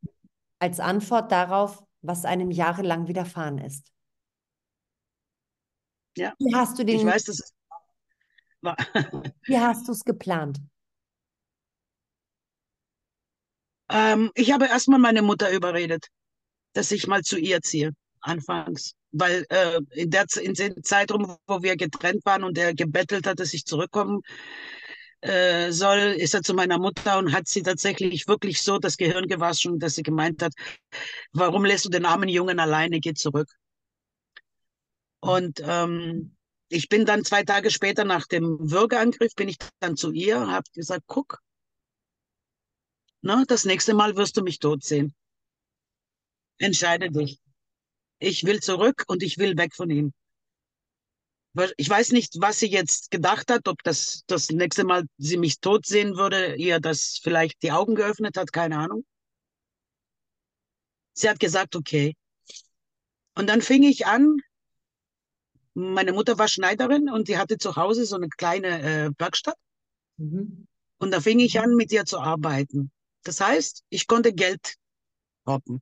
als Antwort darauf, was einem jahrelang widerfahren ist. Ja. Wie hast du den? Ich weiß, das Wie hast du es geplant? Ähm, ich habe erstmal meine Mutter überredet, dass ich mal zu ihr ziehe, anfangs. Weil äh, in, der, in dem Zeitraum, wo wir getrennt waren und er gebettelt hat, dass ich zurückkommen äh, soll, ist er zu meiner Mutter und hat sie tatsächlich wirklich so das Gehirn gewaschen, dass sie gemeint hat, warum lässt du den armen Jungen alleine, geh zurück. Und ähm, ich bin dann zwei Tage später nach dem Würgeangriff, bin ich dann zu ihr, habe gesagt, guck, Ne? Das nächste Mal wirst du mich tot sehen. Entscheide dich. Ich will zurück und ich will weg von ihm. Ich weiß nicht, was sie jetzt gedacht hat, ob das das nächste Mal sie mich tot sehen würde, ihr das vielleicht die Augen geöffnet hat, keine Ahnung. Sie hat gesagt, okay. Und dann fing ich an, meine Mutter war Schneiderin und die hatte zu Hause so eine kleine äh, Werkstatt. Mhm. Und da fing ich an, mit ihr zu arbeiten. Das heißt, ich konnte Geld roppen.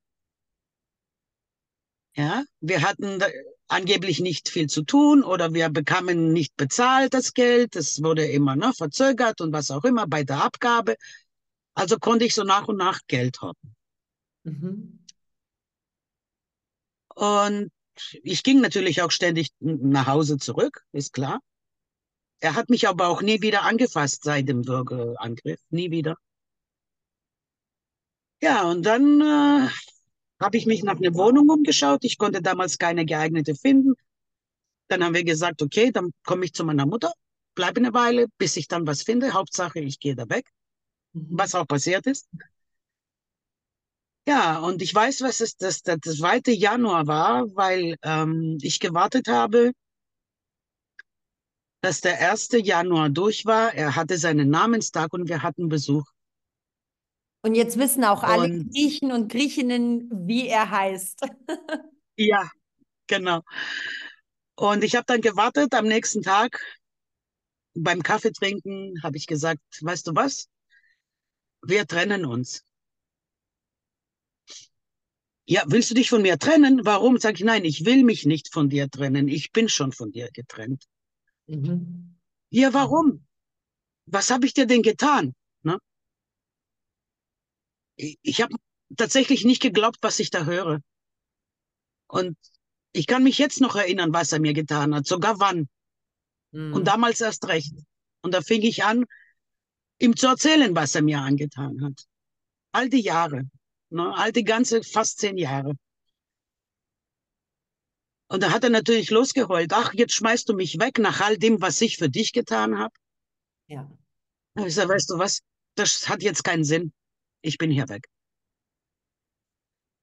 Ja, wir hatten angeblich nicht viel zu tun oder wir bekamen nicht bezahlt das Geld. Das wurde immer ne, verzögert und was auch immer bei der Abgabe. Also konnte ich so nach und nach Geld hoppen. Mhm. Und ich ging natürlich auch ständig nach Hause zurück, ist klar. Er hat mich aber auch nie wieder angefasst seit dem Bürgerangriff, nie wieder. Ja, und dann äh, habe ich mich nach einer Wohnung umgeschaut. Ich konnte damals keine geeignete finden. Dann haben wir gesagt, okay, dann komme ich zu meiner Mutter, bleibe eine Weile, bis ich dann was finde. Hauptsache, ich gehe da weg. Mhm. Was auch passiert ist. Ja, und ich weiß, was es das, das, das zweite Januar war, weil ähm, ich gewartet habe, dass der erste Januar durch war. Er hatte seinen Namenstag und wir hatten Besuch. Und jetzt wissen auch alle und, Griechen und Griechinnen, wie er heißt. ja, genau. Und ich habe dann gewartet am nächsten Tag. Beim Kaffeetrinken habe ich gesagt, weißt du was? Wir trennen uns. Ja, willst du dich von mir trennen? Warum? Sag ich, nein, ich will mich nicht von dir trennen. Ich bin schon von dir getrennt. Mhm. Ja, warum? Was habe ich dir denn getan? Ne? ich habe tatsächlich nicht geglaubt, was ich da höre. Und ich kann mich jetzt noch erinnern, was er mir getan hat, sogar wann. Mhm. Und damals erst recht. Und da fing ich an, ihm zu erzählen, was er mir angetan hat. All die Jahre, ne, all die ganze fast zehn Jahre. Und da hat er natürlich losgeheult. Ach, jetzt schmeißt du mich weg nach all dem, was ich für dich getan habe. Ja. Ich sage, weißt du was? Das hat jetzt keinen Sinn ich bin hier weg.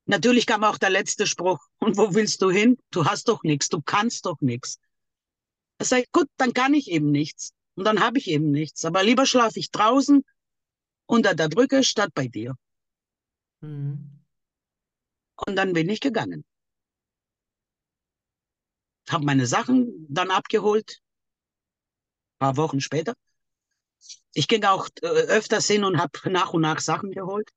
Natürlich kam auch der letzte Spruch. Und wo willst du hin? Du hast doch nichts, du kannst doch nichts. Er sagt, gut, dann kann ich eben nichts. Und dann habe ich eben nichts. Aber lieber schlafe ich draußen unter der Brücke statt bei dir. Mhm. Und dann bin ich gegangen. Habe meine Sachen dann abgeholt. Ein paar Wochen später. Ich ging auch äh, öfters hin und habe nach und nach Sachen geholt.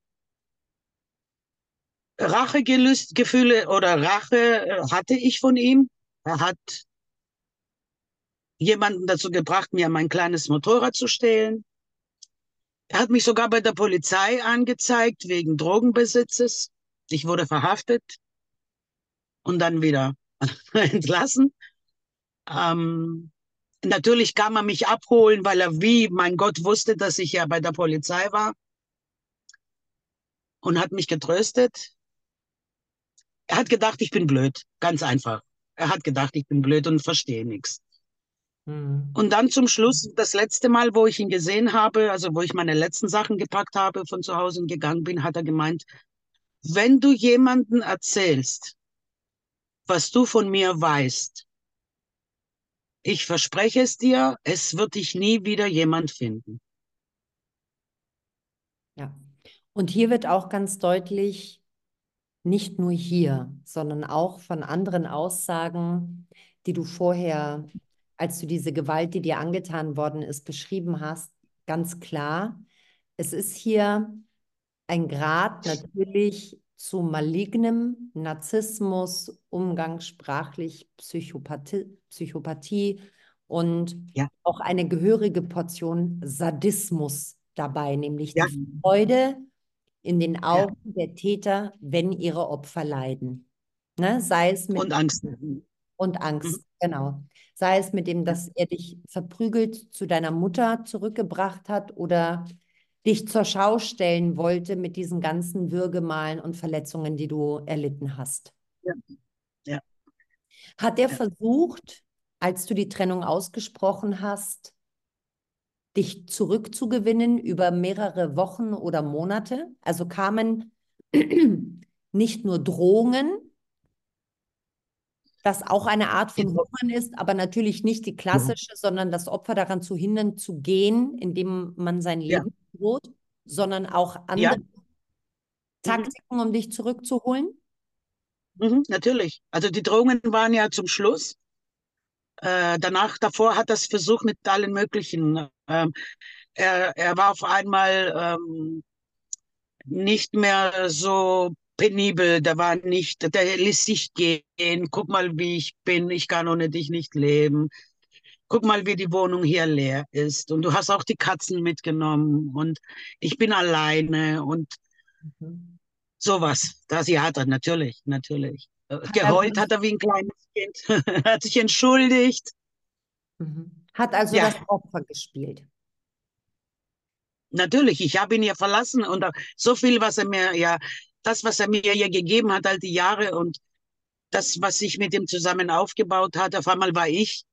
Rachegefühle oder Rache äh, hatte ich von ihm. Er hat jemanden dazu gebracht, mir mein kleines Motorrad zu stehlen. Er hat mich sogar bei der Polizei angezeigt wegen Drogenbesitzes. Ich wurde verhaftet und dann wieder entlassen. Ähm, Natürlich kam er mich abholen, weil er wie, mein Gott, wusste, dass ich ja bei der Polizei war und hat mich getröstet. Er hat gedacht, ich bin blöd, ganz einfach. Er hat gedacht, ich bin blöd und verstehe nichts. Mhm. Und dann zum Schluss, das letzte Mal, wo ich ihn gesehen habe, also wo ich meine letzten Sachen gepackt habe, von zu Hause und gegangen bin, hat er gemeint, wenn du jemanden erzählst, was du von mir weißt, Ich verspreche es dir, es wird dich nie wieder jemand finden. Ja. Und hier wird auch ganz deutlich, nicht nur hier, sondern auch von anderen Aussagen, die du vorher, als du diese Gewalt, die dir angetan worden ist, beschrieben hast, ganz klar. Es ist hier ein Grad natürlich zu malignem Narzissmus, umgangssprachlich Psychopathie, Psychopathie und ja. auch eine gehörige Portion Sadismus dabei, nämlich ja. die Freude in den Augen ja. der Täter, wenn ihre Opfer leiden. Ne? Sei es mit und Angst. Und Angst, mhm. genau. Sei es mit dem, dass er dich verprügelt zu deiner Mutter zurückgebracht hat oder dich zur Schau stellen wollte mit diesen ganzen Würgemalen und Verletzungen, die du erlitten hast. Ja. ja. Hat er ja. versucht, als du die Trennung ausgesprochen hast, dich zurückzugewinnen über mehrere Wochen oder Monate? Also kamen nicht nur Drohungen, das auch eine Art von Hungern ist, aber natürlich nicht die klassische, ja. sondern das Opfer daran zu hindern, zu gehen, indem man sein Leben ja. droht, sondern auch andere ja. Mhm. Taktiken, um dich zurückzuholen? Mhm, natürlich. Also die Drohungen waren ja zum Schluss. Äh, danach, davor hat er es versucht mit allen möglichen. Ähm, er, er war auf einmal ähm, nicht mehr so penibel, der war nicht, der ließ sich gehen. Guck mal, wie ich bin, ich kann ohne dich nicht leben. Guck mal, wie die Wohnung hier leer ist. Und du hast auch die Katzen mitgenommen und ich bin alleine und mhm. sowas. Das ja hat er, natürlich, natürlich. Geheult hat er wie ein kleines Kind, hat sich entschuldigt. Mhm. Hat also ja. das Opfer gespielt. Natürlich, ich habe ihn ja verlassen und so viel, was er mir ja das, was er mir ja gegeben hat, all die Jahre und das, was sich mit ihm zusammen aufgebaut hat. Auf einmal war ich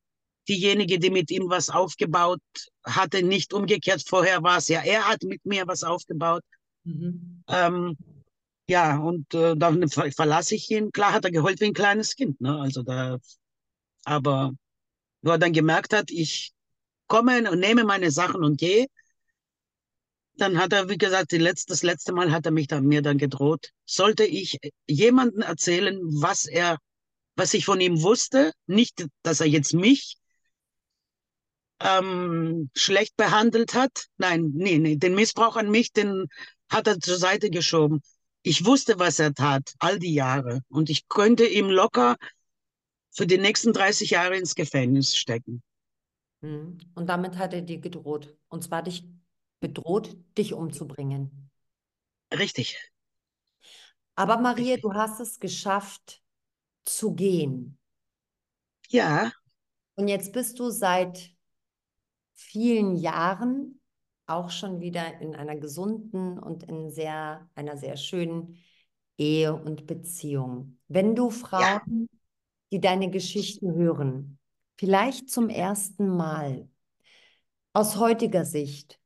diejenige, die mit ihm was aufgebaut hatte, nicht umgekehrt. Vorher war es ja, er hat mit mir was aufgebaut. Mhm. Ähm, ja, und äh, dann verlasse ich ihn. Klar hat er geheult wie ein kleines Kind, ne? Also da, aber wo er dann gemerkt hat, ich komme und nehme meine Sachen und gehe, dann hat er, wie gesagt, letzte, das letzte Mal hat er mich dann, mir dann gedroht. Sollte ich jemanden erzählen, was er, was ich von ihm wusste, nicht, dass er jetzt mich ähm, schlecht behandelt hat. Nein, nee, nee, den Missbrauch an mich, den hat er zur Seite geschoben. Ich wusste, was er tat, all die Jahre. Und ich könnte ihm locker für die nächsten 30 Jahre ins Gefängnis stecken. Hm. Und damit hat er dir gedroht. Und zwar dich bedroht, dich umzubringen. Richtig. Aber Maria, Richtig. du hast es geschafft zu gehen. Ja. Und jetzt bist du seit vielen Jahren auch schon wieder in einer gesunden und in sehr, einer sehr schönen Ehe und Beziehung. Wenn du Frauen, ja. die deine Geschichten hören, vielleicht zum ersten Mal aus heutiger Sicht,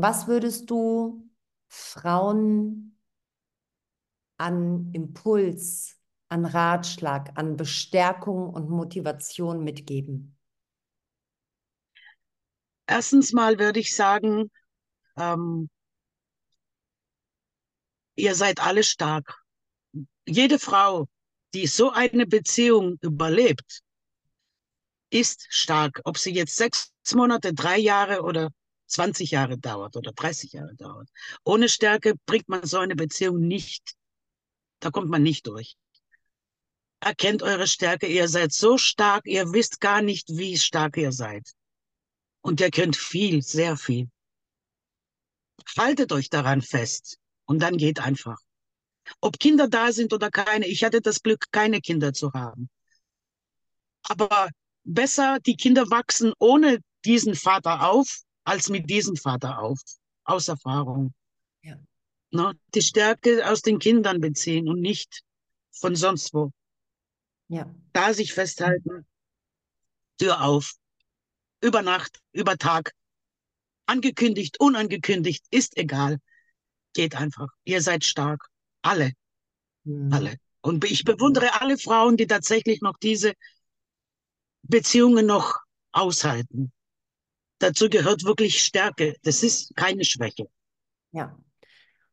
was würdest du Frauen an Impuls, an Ratschlag, an Bestärkung und Motivation mitgeben? Erstens mal würde ich sagen, ähm, ihr seid alle stark. Jede Frau, die so eine Beziehung überlebt, ist stark. Ob sie jetzt sechs Monate, drei Jahre oder 20 Jahre dauert oder 30 Jahre dauert. Ohne Stärke bringt man so eine Beziehung nicht. Da kommt man nicht durch. Erkennt eure Stärke. Ihr seid so stark, ihr wisst gar nicht, wie stark ihr seid. Und ihr könnt viel, sehr viel. Haltet euch daran fest und dann geht einfach. Ob Kinder da sind oder keine, ich hatte das Glück, keine Kinder zu haben. Aber besser, die Kinder wachsen ohne diesen Vater auf, als mit diesem Vater auf, aus Erfahrung. Ja. Ne? Die Stärke aus den Kindern beziehen und nicht von sonst wo. Ja. Da sich festhalten, Tür auf, über Nacht, über Tag, angekündigt, unangekündigt, ist egal. Geht einfach. Ihr seid stark. Alle. Mhm. Alle. Und ich bewundere alle Frauen, die tatsächlich noch diese Beziehungen noch aushalten. Dazu gehört wirklich Stärke. Das ist keine Schwäche. Ja.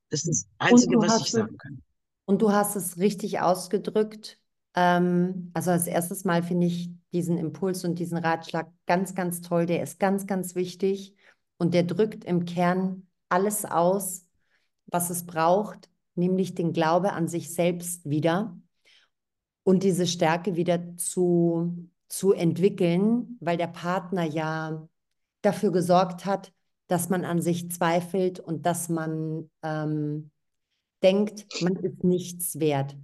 Das ist das Einzige, was ich sagen kann. Und du hast es richtig ausgedrückt. Ähm, also als erstes Mal finde ich diesen Impuls und diesen Ratschlag ganz, ganz toll. Der ist ganz, ganz wichtig und der drückt im Kern alles aus, was es braucht, nämlich den Glaube an sich selbst wieder und diese Stärke wieder zu, zu entwickeln, weil der Partner ja dafür gesorgt hat, dass man an sich zweifelt und dass man ähm, denkt, man ist nichts wert.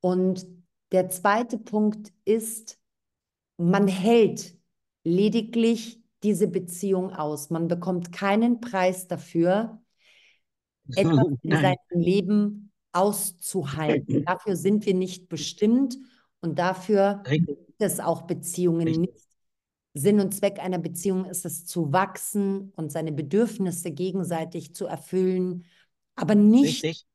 Und der zweite Punkt ist, man hält lediglich diese Beziehung aus. Man bekommt keinen Preis dafür, etwas in seinem Leben auszuhalten. Dafür sind wir nicht bestimmt und dafür gibt es auch Beziehungen nicht. Sinn und Zweck einer Beziehung ist es zu wachsen und seine Bedürfnisse gegenseitig zu erfüllen, aber nicht Richtig.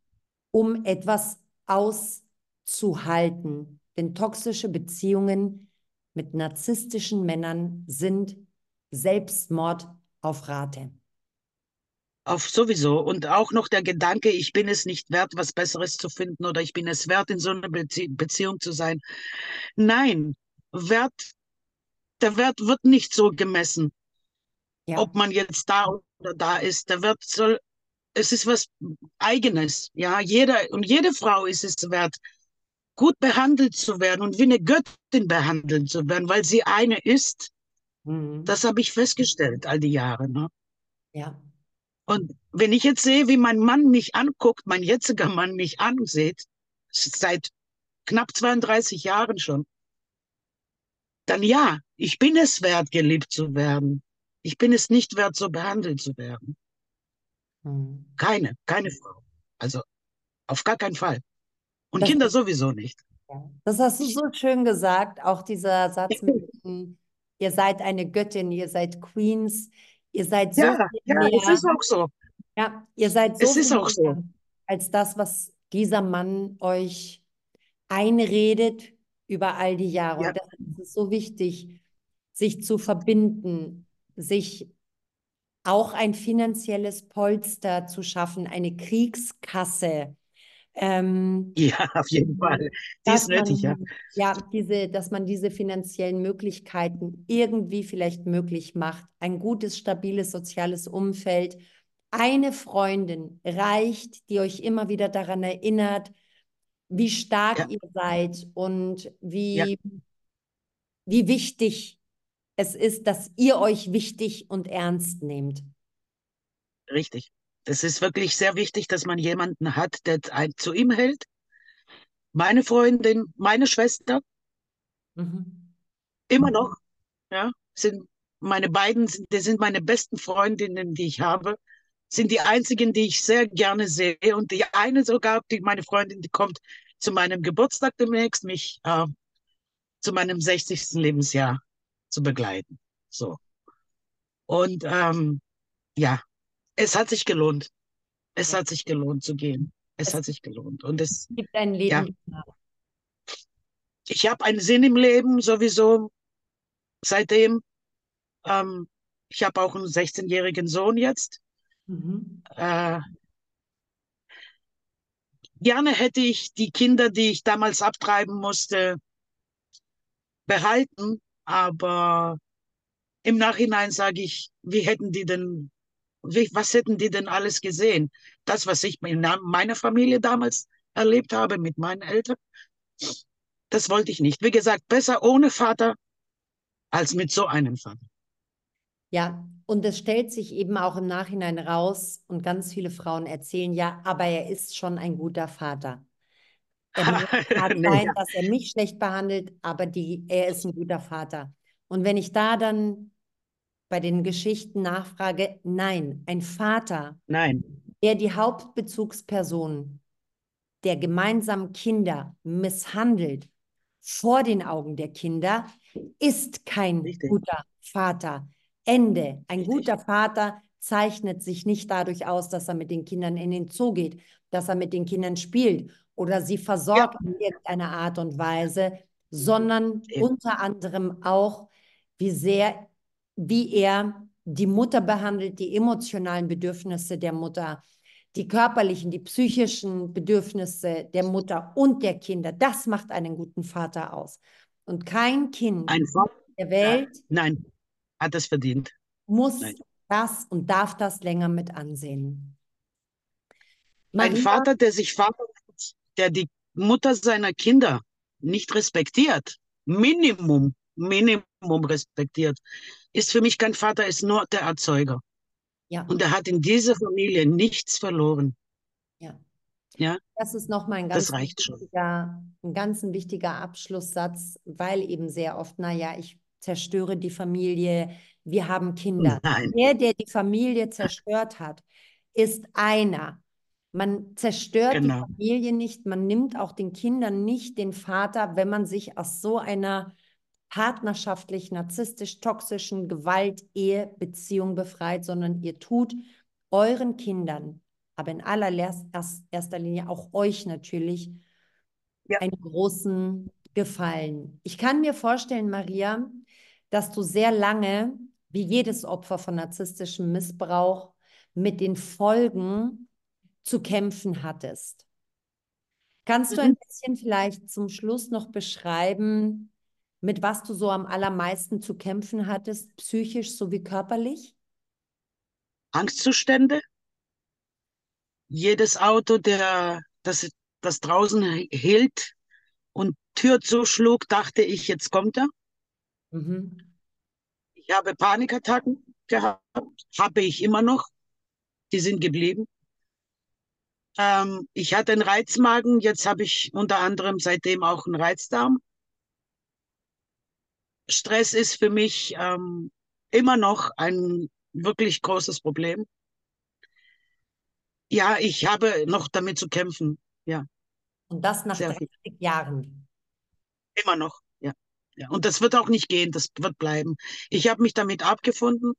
um etwas auszuhalten. Denn toxische Beziehungen mit narzisstischen Männern sind Selbstmord auf Rate. Auf sowieso. Und auch noch der Gedanke, ich bin es nicht wert, was Besseres zu finden oder ich bin es wert, in so einer Bezie Beziehung zu sein. Nein, Wert, der Wert wird nicht so gemessen, ja. ob man jetzt da oder da ist. Der Wert soll, es ist was Eigenes. Ja, jeder und jede Frau ist es wert, gut behandelt zu werden und wie eine Göttin behandelt zu werden, weil sie eine ist. Mhm. Das habe ich festgestellt all die Jahre. Ne? Ja. Und wenn ich jetzt sehe, wie mein Mann mich anguckt, mein jetziger Mann mich ansieht, seit knapp 32 Jahren schon, dann ja, ich bin es wert, geliebt zu werden. Ich bin es nicht wert, so behandelt zu werden. Hm. Keine, keine Frau. Also auf gar keinen Fall. Und das, Kinder sowieso nicht. Das hast du so schön gesagt, auch dieser Satz mit, ihr seid eine Göttin, ihr seid Queens, Ihr seid so ja, ja, mehr, es ist auch so. Ja, ihr seid so es ist auch so. als das, was dieser Mann euch einredet über all die Jahre. Ja. Und das ist so wichtig, sich zu verbinden, sich auch ein finanzielles Polster zu schaffen, eine Kriegskasse, ähm, ja, auf jeden Fall. Die ist nötig, man, ja. Ja, diese, dass man diese finanziellen Möglichkeiten irgendwie vielleicht möglich macht. Ein gutes, stabiles soziales Umfeld. Eine Freundin reicht, die euch immer wieder daran erinnert, wie stark ja. ihr seid und wie, ja. wie wichtig es ist, dass ihr euch wichtig und ernst nehmt. Richtig. Es ist wirklich sehr wichtig, dass man jemanden hat, der zu ihm hält. Meine Freundin, meine Schwester, mhm. immer noch, ja, sind meine beiden, die sind meine besten Freundinnen, die ich habe, sind die einzigen, die ich sehr gerne sehe. Und die eine sogar, die meine Freundin, die kommt zu meinem Geburtstag demnächst, mich äh, zu meinem 60. Lebensjahr zu begleiten. So. Und ähm, ja, es hat sich gelohnt. Es hat sich gelohnt zu gehen. Es, es hat sich gelohnt. Und es gibt ein Leben. Ja. Ich habe einen Sinn im Leben sowieso seitdem. Ähm, ich habe auch einen 16-jährigen Sohn jetzt. Mhm. Äh, gerne hätte ich die Kinder, die ich damals abtreiben musste, behalten, aber im Nachhinein sage ich, wie hätten die denn wie, was hätten die denn alles gesehen? Das, was ich in meiner Familie damals erlebt habe mit meinen Eltern, das wollte ich nicht. Wie gesagt, besser ohne Vater als mit so einem Vater. Ja, und es stellt sich eben auch im Nachhinein raus und ganz viele Frauen erzählen, ja, aber er ist schon ein guter Vater. Er kann sein, dass er mich schlecht behandelt, aber die, er ist ein guter Vater. Und wenn ich da dann bei den Geschichten nachfrage, nein, ein Vater, nein. der die Hauptbezugsperson der gemeinsamen Kinder misshandelt vor den Augen der Kinder, ist kein Richtig. guter Vater. Ende. Ein Richtig. guter Vater zeichnet sich nicht dadurch aus, dass er mit den Kindern in den Zoo geht, dass er mit den Kindern spielt oder sie versorgt ja. in irgendeiner Art und Weise, sondern Ja. unter anderem auch, wie sehr, wie er die Mutter behandelt, die emotionalen Bedürfnisse der Mutter, die körperlichen, die psychischen Bedürfnisse der Mutter und der Kinder. Das macht einen guten Vater aus. Und kein Kind Ein Vater, der Welt nein, hat es verdient. muss Nein. das und darf das länger mit ansehen. Ein Maria, Vater, der sich Vater, der die Mutter seiner Kinder nicht respektiert, Minimum, Minimum respektiert, ist für mich kein Vater, ist nur der Erzeuger. ja, Und er hat in dieser Familie nichts verloren. ja. Ja, Das ist nochmal ein ganz schon. ein ganz wichtiger Abschlusssatz, weil eben sehr oft, naja, ich zerstöre die Familie, wir haben Kinder. Nein. Der, der die Familie zerstört hat, ist einer. Man zerstört die Genau. Familie nicht, man nimmt auch den Kindern nicht den Vater, wenn man sich aus so einer partnerschaftlich, narzisstisch, toxischen Gewalt-Ehe-Beziehung befreit, sondern ihr tut euren Kindern, aber in allererster Linie auch euch natürlich, Ja. einen großen Gefallen. Ich kann mir vorstellen, Maria, dass du sehr lange, wie jedes Opfer von narzisstischem Missbrauch, mit den Folgen zu kämpfen hattest. Kannst du Mhm. ein bisschen vielleicht zum Schluss noch beschreiben, mit was du so am allermeisten zu kämpfen hattest, psychisch sowie körperlich? Angstzustände. Jedes Auto, der, das, das draußen hielt und Tür zuschlug, dachte ich, jetzt kommt er. Mhm. Ich habe Panikattacken gehabt, habe ich immer noch. Die sind geblieben. Ähm, ich hatte einen Reizmagen, jetzt habe ich unter anderem seitdem auch einen Reizdarm. Stress ist für mich ähm, immer noch ein wirklich großes Problem. Ja, ich habe noch damit zu kämpfen. Ja, Und das nach Sehr viel. 30 Jahren. immer noch. Ja. Und das wird auch nicht gehen, das wird bleiben. Ich habe mich damit abgefunden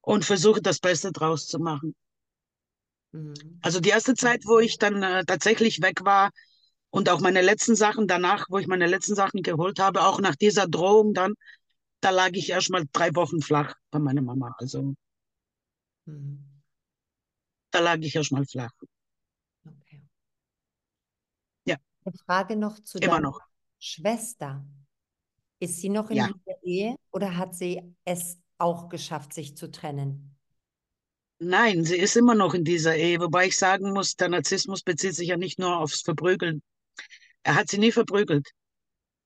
und versuche das Beste draus zu machen. Mhm. Also die erste Zeit, wo ich dann äh, tatsächlich weg war und auch meine letzten Sachen danach, wo ich meine letzten Sachen geholt habe, auch nach dieser Drohung dann, da lag ich erst mal drei Wochen flach bei meiner Mama. Also Mhm. da lag ich erst mal flach. Okay. Ja. Eine Frage noch zu Immer deiner noch. Schwester. Ist sie noch in Ja. dieser Ehe oder hat sie es auch geschafft, sich zu trennen? Nein, sie ist immer noch in dieser Ehe, wobei ich sagen muss, der Narzissmus bezieht sich ja nicht nur aufs Verprügeln. Er hat sie nie verprügelt.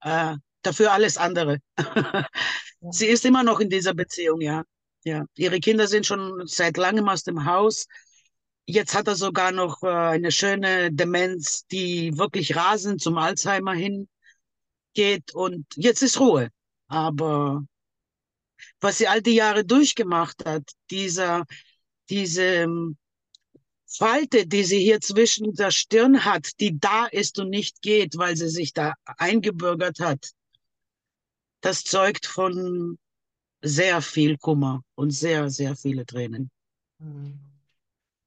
Äh, dafür alles andere. Sie ist immer noch in dieser Beziehung, ja. Ja. Ihre Kinder sind schon seit langem aus dem Haus. Jetzt hat er sogar noch äh, eine schöne Demenz, die wirklich rasend zum Alzheimer hingeht. Und jetzt ist Ruhe. Aber was sie all die Jahre durchgemacht hat, dieser, diese ähm, Falte, die sie hier zwischen der Stirn hat, die da ist und nicht geht, weil sie sich da eingebürgert hat, das zeugt von sehr viel Kummer und sehr, sehr viele Tränen. Mhm.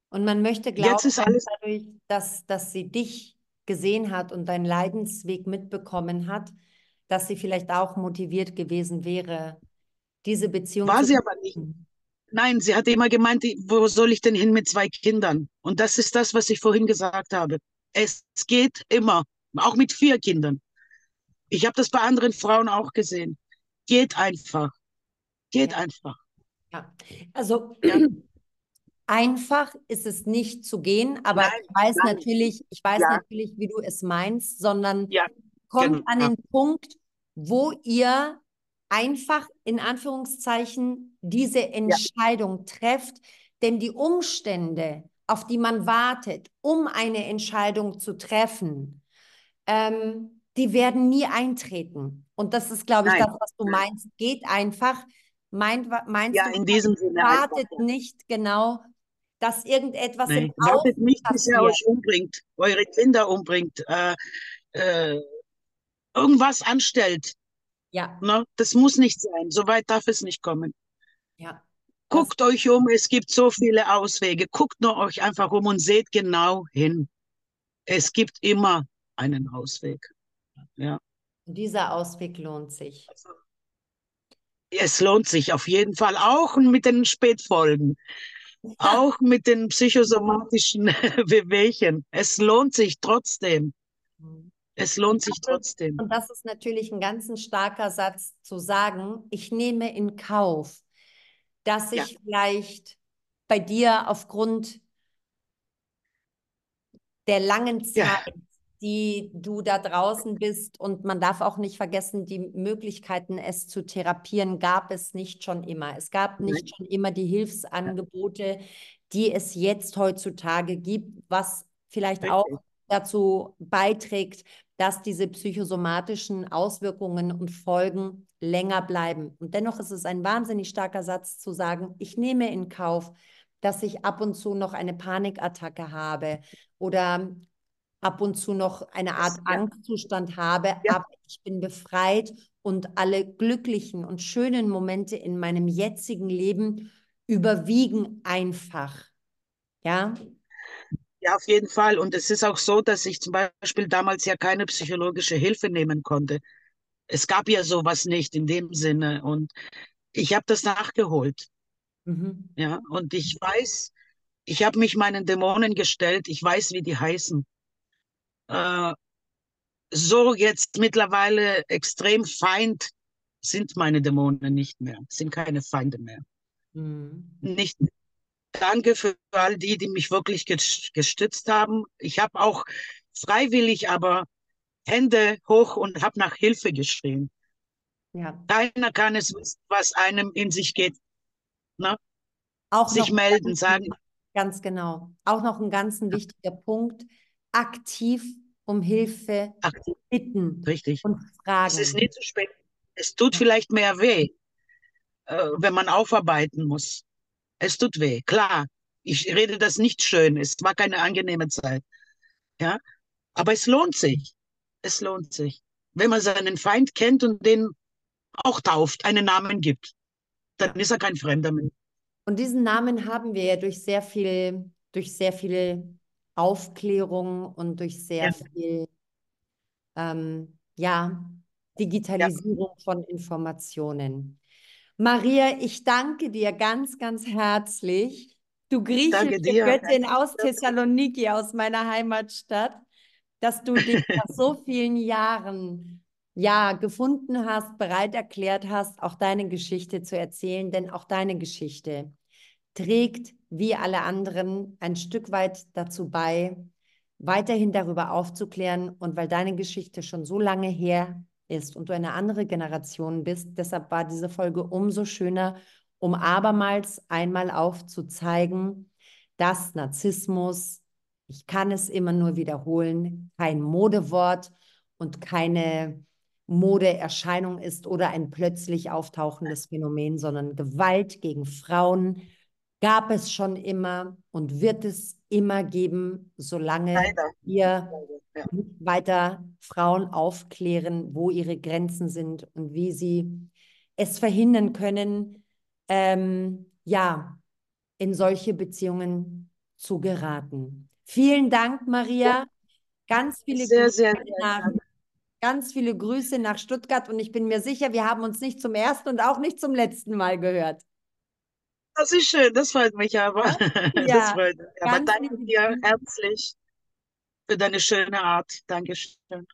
Und man möchte glauben, dadurch, dass, dass sie dich gesehen hat und deinen Leidensweg mitbekommen hat, dass sie vielleicht auch motiviert gewesen wäre, diese Beziehung war sie aber nicht. Nein, sie hat immer gemeint, wo soll ich denn hin mit zwei Kindern? Und das ist das, was ich vorhin gesagt habe. Es geht immer, auch mit vier Kindern. Ich habe das bei anderen Frauen auch gesehen. Geht einfach. Geht Ja. einfach. Ja, also. einfach ist es nicht zu gehen, aber Nein, ich weiß nein. natürlich, ich weiß Ja. natürlich, wie du es meinst, sondern Ja, kommt an genau. den Punkt, wo ihr einfach in Anführungszeichen diese Entscheidung trefft, denn die Umstände, auf die man wartet, um eine Entscheidung zu treffen, ähm, die werden nie eintreten. Und das ist, glaube ich, Nein. das, was du meinst. Geht einfach. Meint, meinst Ja, du, in diesem Sinne. einfach. wartet nicht genau, dass irgendetwas Nee, im wartet Außen nicht, bis er passiert. euch umbringt, eure Kinder umbringt, äh, äh, irgendwas anstellt. Ja, Ne? Das muss nicht sein. So weit darf es nicht kommen. ja. Guckt euch um, es gibt so viele Auswege. Guckt nur euch einfach um und seht genau hin. Es gibt immer einen Ausweg. Ja. Dieser Ausweg lohnt sich. Also, es lohnt sich auf jeden Fall auch mit den Spätfolgen, auch mit den psychosomatischen Wehwehchen. Es lohnt sich trotzdem. Es lohnt sich trotzdem. Und das ist natürlich ein ganz starker Satz zu sagen, ich nehme in Kauf, dass ich ja. vielleicht bei dir aufgrund der langen Zeit, ja. Die du da draußen bist, und man darf auch nicht vergessen, die Möglichkeiten, es zu therapieren, gab es nicht schon immer. Es gab nicht schon immer die Hilfsangebote, die es jetzt heutzutage gibt, was vielleicht auch dazu beiträgt, dass diese psychosomatischen Auswirkungen und Folgen länger bleiben. Und dennoch ist es ein wahnsinnig starker Satz zu sagen, ich nehme in Kauf, dass ich ab und zu noch eine Panikattacke habe oder ab und zu noch eine Art ja. Angstzustand habe, ja. aber ich bin befreit und alle glücklichen und schönen Momente in meinem jetzigen Leben überwiegen einfach. Ja, ja, auf jeden Fall. Und es ist auch so, dass ich zum Beispiel damals ja keine psychologische Hilfe nehmen konnte. Es gab ja sowas nicht in dem Sinne. Und ich habe das nachgeholt. Mhm. Ja, und ich weiß, ich habe mich meinen Dämonen gestellt. Ich weiß, wie die heißen. Äh, so jetzt mittlerweile extrem Feind sind meine Dämonen nicht mehr, sind keine Feinde mehr. Mhm. Nicht mehr. Danke für all die, die mich wirklich gestützt haben. Ich habe auch freiwillig aber Hände hoch und habe nach Hilfe geschrien. Ja. Keiner kann es wissen, was einem in sich geht. Ne? Auch sich melden, sagen. Ganz genau. Auch noch ein ganz wichtiger Punkt. Aktiv um Hilfe Aktiv. bitten Richtig. und fragen. Es ist nicht zu spät. Es tut vielleicht mehr weh, äh, wenn man aufarbeiten muss. Es tut weh, klar. Ich rede das nicht schön. Es war keine angenehme Zeit. Ja, aber es lohnt sich. Es lohnt sich. Wenn man seinen Feind kennt und den auch tauft, einen Namen gibt, dann ist er kein Fremder mehr. Und diesen Namen haben wir ja durch sehr viel, durch sehr viel Aufklärung und durch sehr ja. viel, ähm, ja, Digitalisierung ja. von Informationen. Maria, ich danke dir ganz, ganz herzlich. Du griechische Göttin aus Thessaloniki, aus meiner Heimatstadt, dass du dich nach so vielen Jahren ja gefunden hast, bereit erklärt hast, auch deine Geschichte zu erzählen, denn auch deine Geschichte trägt wie alle anderen ein Stück weit dazu bei, weiterhin darüber aufzuklären und weil deine Geschichte schon so lange her ist und du eine andere Generation bist. Deshalb war diese Folge umso schöner, um abermals einmal aufzuzeigen, dass Narzissmus, ich kann es immer nur wiederholen, kein Modewort und keine Modeerscheinung ist oder ein plötzlich auftauchendes Phänomen, sondern Gewalt gegen Frauen gab es schon immer und wird es immer geben, solange Leider. wir ja. weiter Frauen aufklären, wo ihre Grenzen sind und wie sie es verhindern können, ähm, ja, in solche Beziehungen zu geraten. Vielen Dank, Maria. Ganz viele sehr, Grüße sehr, nach, ganz viele Grüße nach Stuttgart und ich bin mir sicher, wir haben uns nicht zum ersten und auch nicht zum letzten Mal gehört. Das ist schön, das freut mich aber. Ja, das freut mich. Aber danke dir herzlich für deine schöne Art. Dankeschön.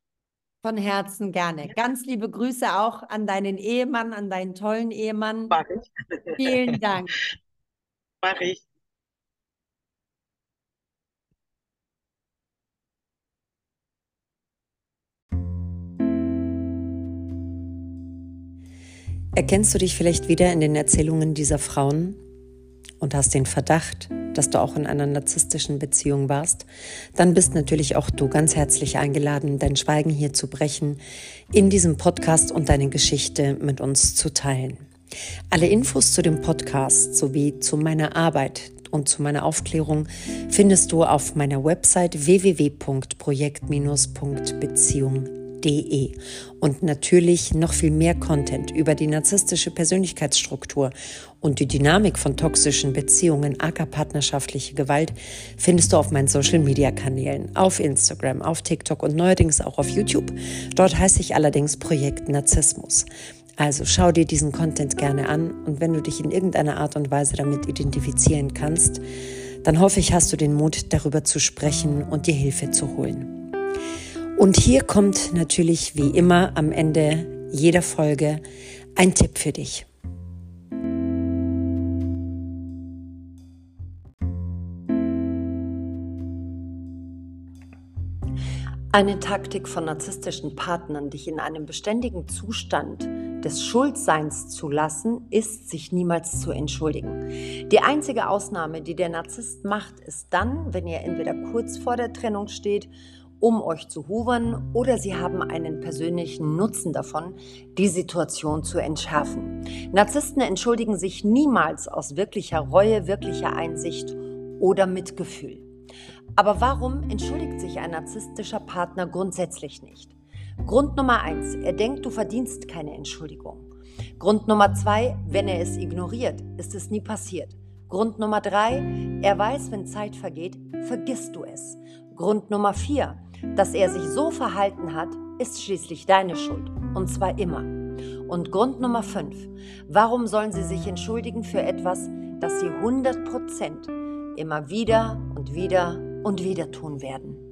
Von Herzen gerne. Ganz liebe Grüße auch an deinen Ehemann, an deinen tollen Ehemann. Mach ich. Vielen Dank. Mach ich. Erkennst du dich vielleicht wieder in den Erzählungen dieser Frauen? Und hast den Verdacht, dass du auch in einer narzisstischen Beziehung warst, dann bist natürlich auch du ganz herzlich eingeladen, dein Schweigen hier zu brechen, in diesem Podcast und deine Geschichte mit uns zu teilen. Alle Infos zu dem Podcast sowie zu meiner Arbeit und zu meiner Aufklärung findest du auf meiner Website www.projekt-beziehung.de. De. Und natürlich noch viel mehr Content über die narzisstische Persönlichkeitsstruktur und die Dynamik von toxischen Beziehungen, aka partnerschaftliche Gewalt, findest du auf meinen Social Media Kanälen, auf Instagram, auf TikTok und neuerdings auch auf YouTube. Dort heiße ich allerdings Projekt Narzissmus. Also schau dir diesen Content gerne an und wenn du dich in irgendeiner Art und Weise damit identifizieren kannst, dann hoffe ich, hast du den Mut, darüber zu sprechen und dir Hilfe zu holen. Und hier kommt natürlich wie immer am Ende jeder Folge ein Tipp für dich. Eine Taktik von narzisstischen Partnern, dich in einem beständigen Zustand des Schuldseins zu lassen, ist, sich niemals zu entschuldigen. Die einzige Ausnahme, die der Narzisst macht, ist dann, wenn ihr entweder kurz vor der Trennung steht um euch zu hovern oder sie haben einen persönlichen Nutzen davon, die Situation zu entschärfen. Narzissten entschuldigen sich niemals aus wirklicher Reue, wirklicher Einsicht oder Mitgefühl. Aber warum entschuldigt sich ein narzisstischer Partner grundsätzlich nicht? Grund Nummer eins, er denkt, du verdienst keine Entschuldigung. Grund Nummer zwei, wenn er es ignoriert, ist es nie passiert. Grund Nummer drei, er weiß, wenn Zeit vergeht, vergisst du es. Grund Nummer vier, dass er sich so verhalten hat, ist schließlich deine Schuld. Und zwar immer. Und Grund Nummer 5. Warum sollen sie sich entschuldigen für etwas, das sie 100% immer wieder und wieder und wieder tun werden?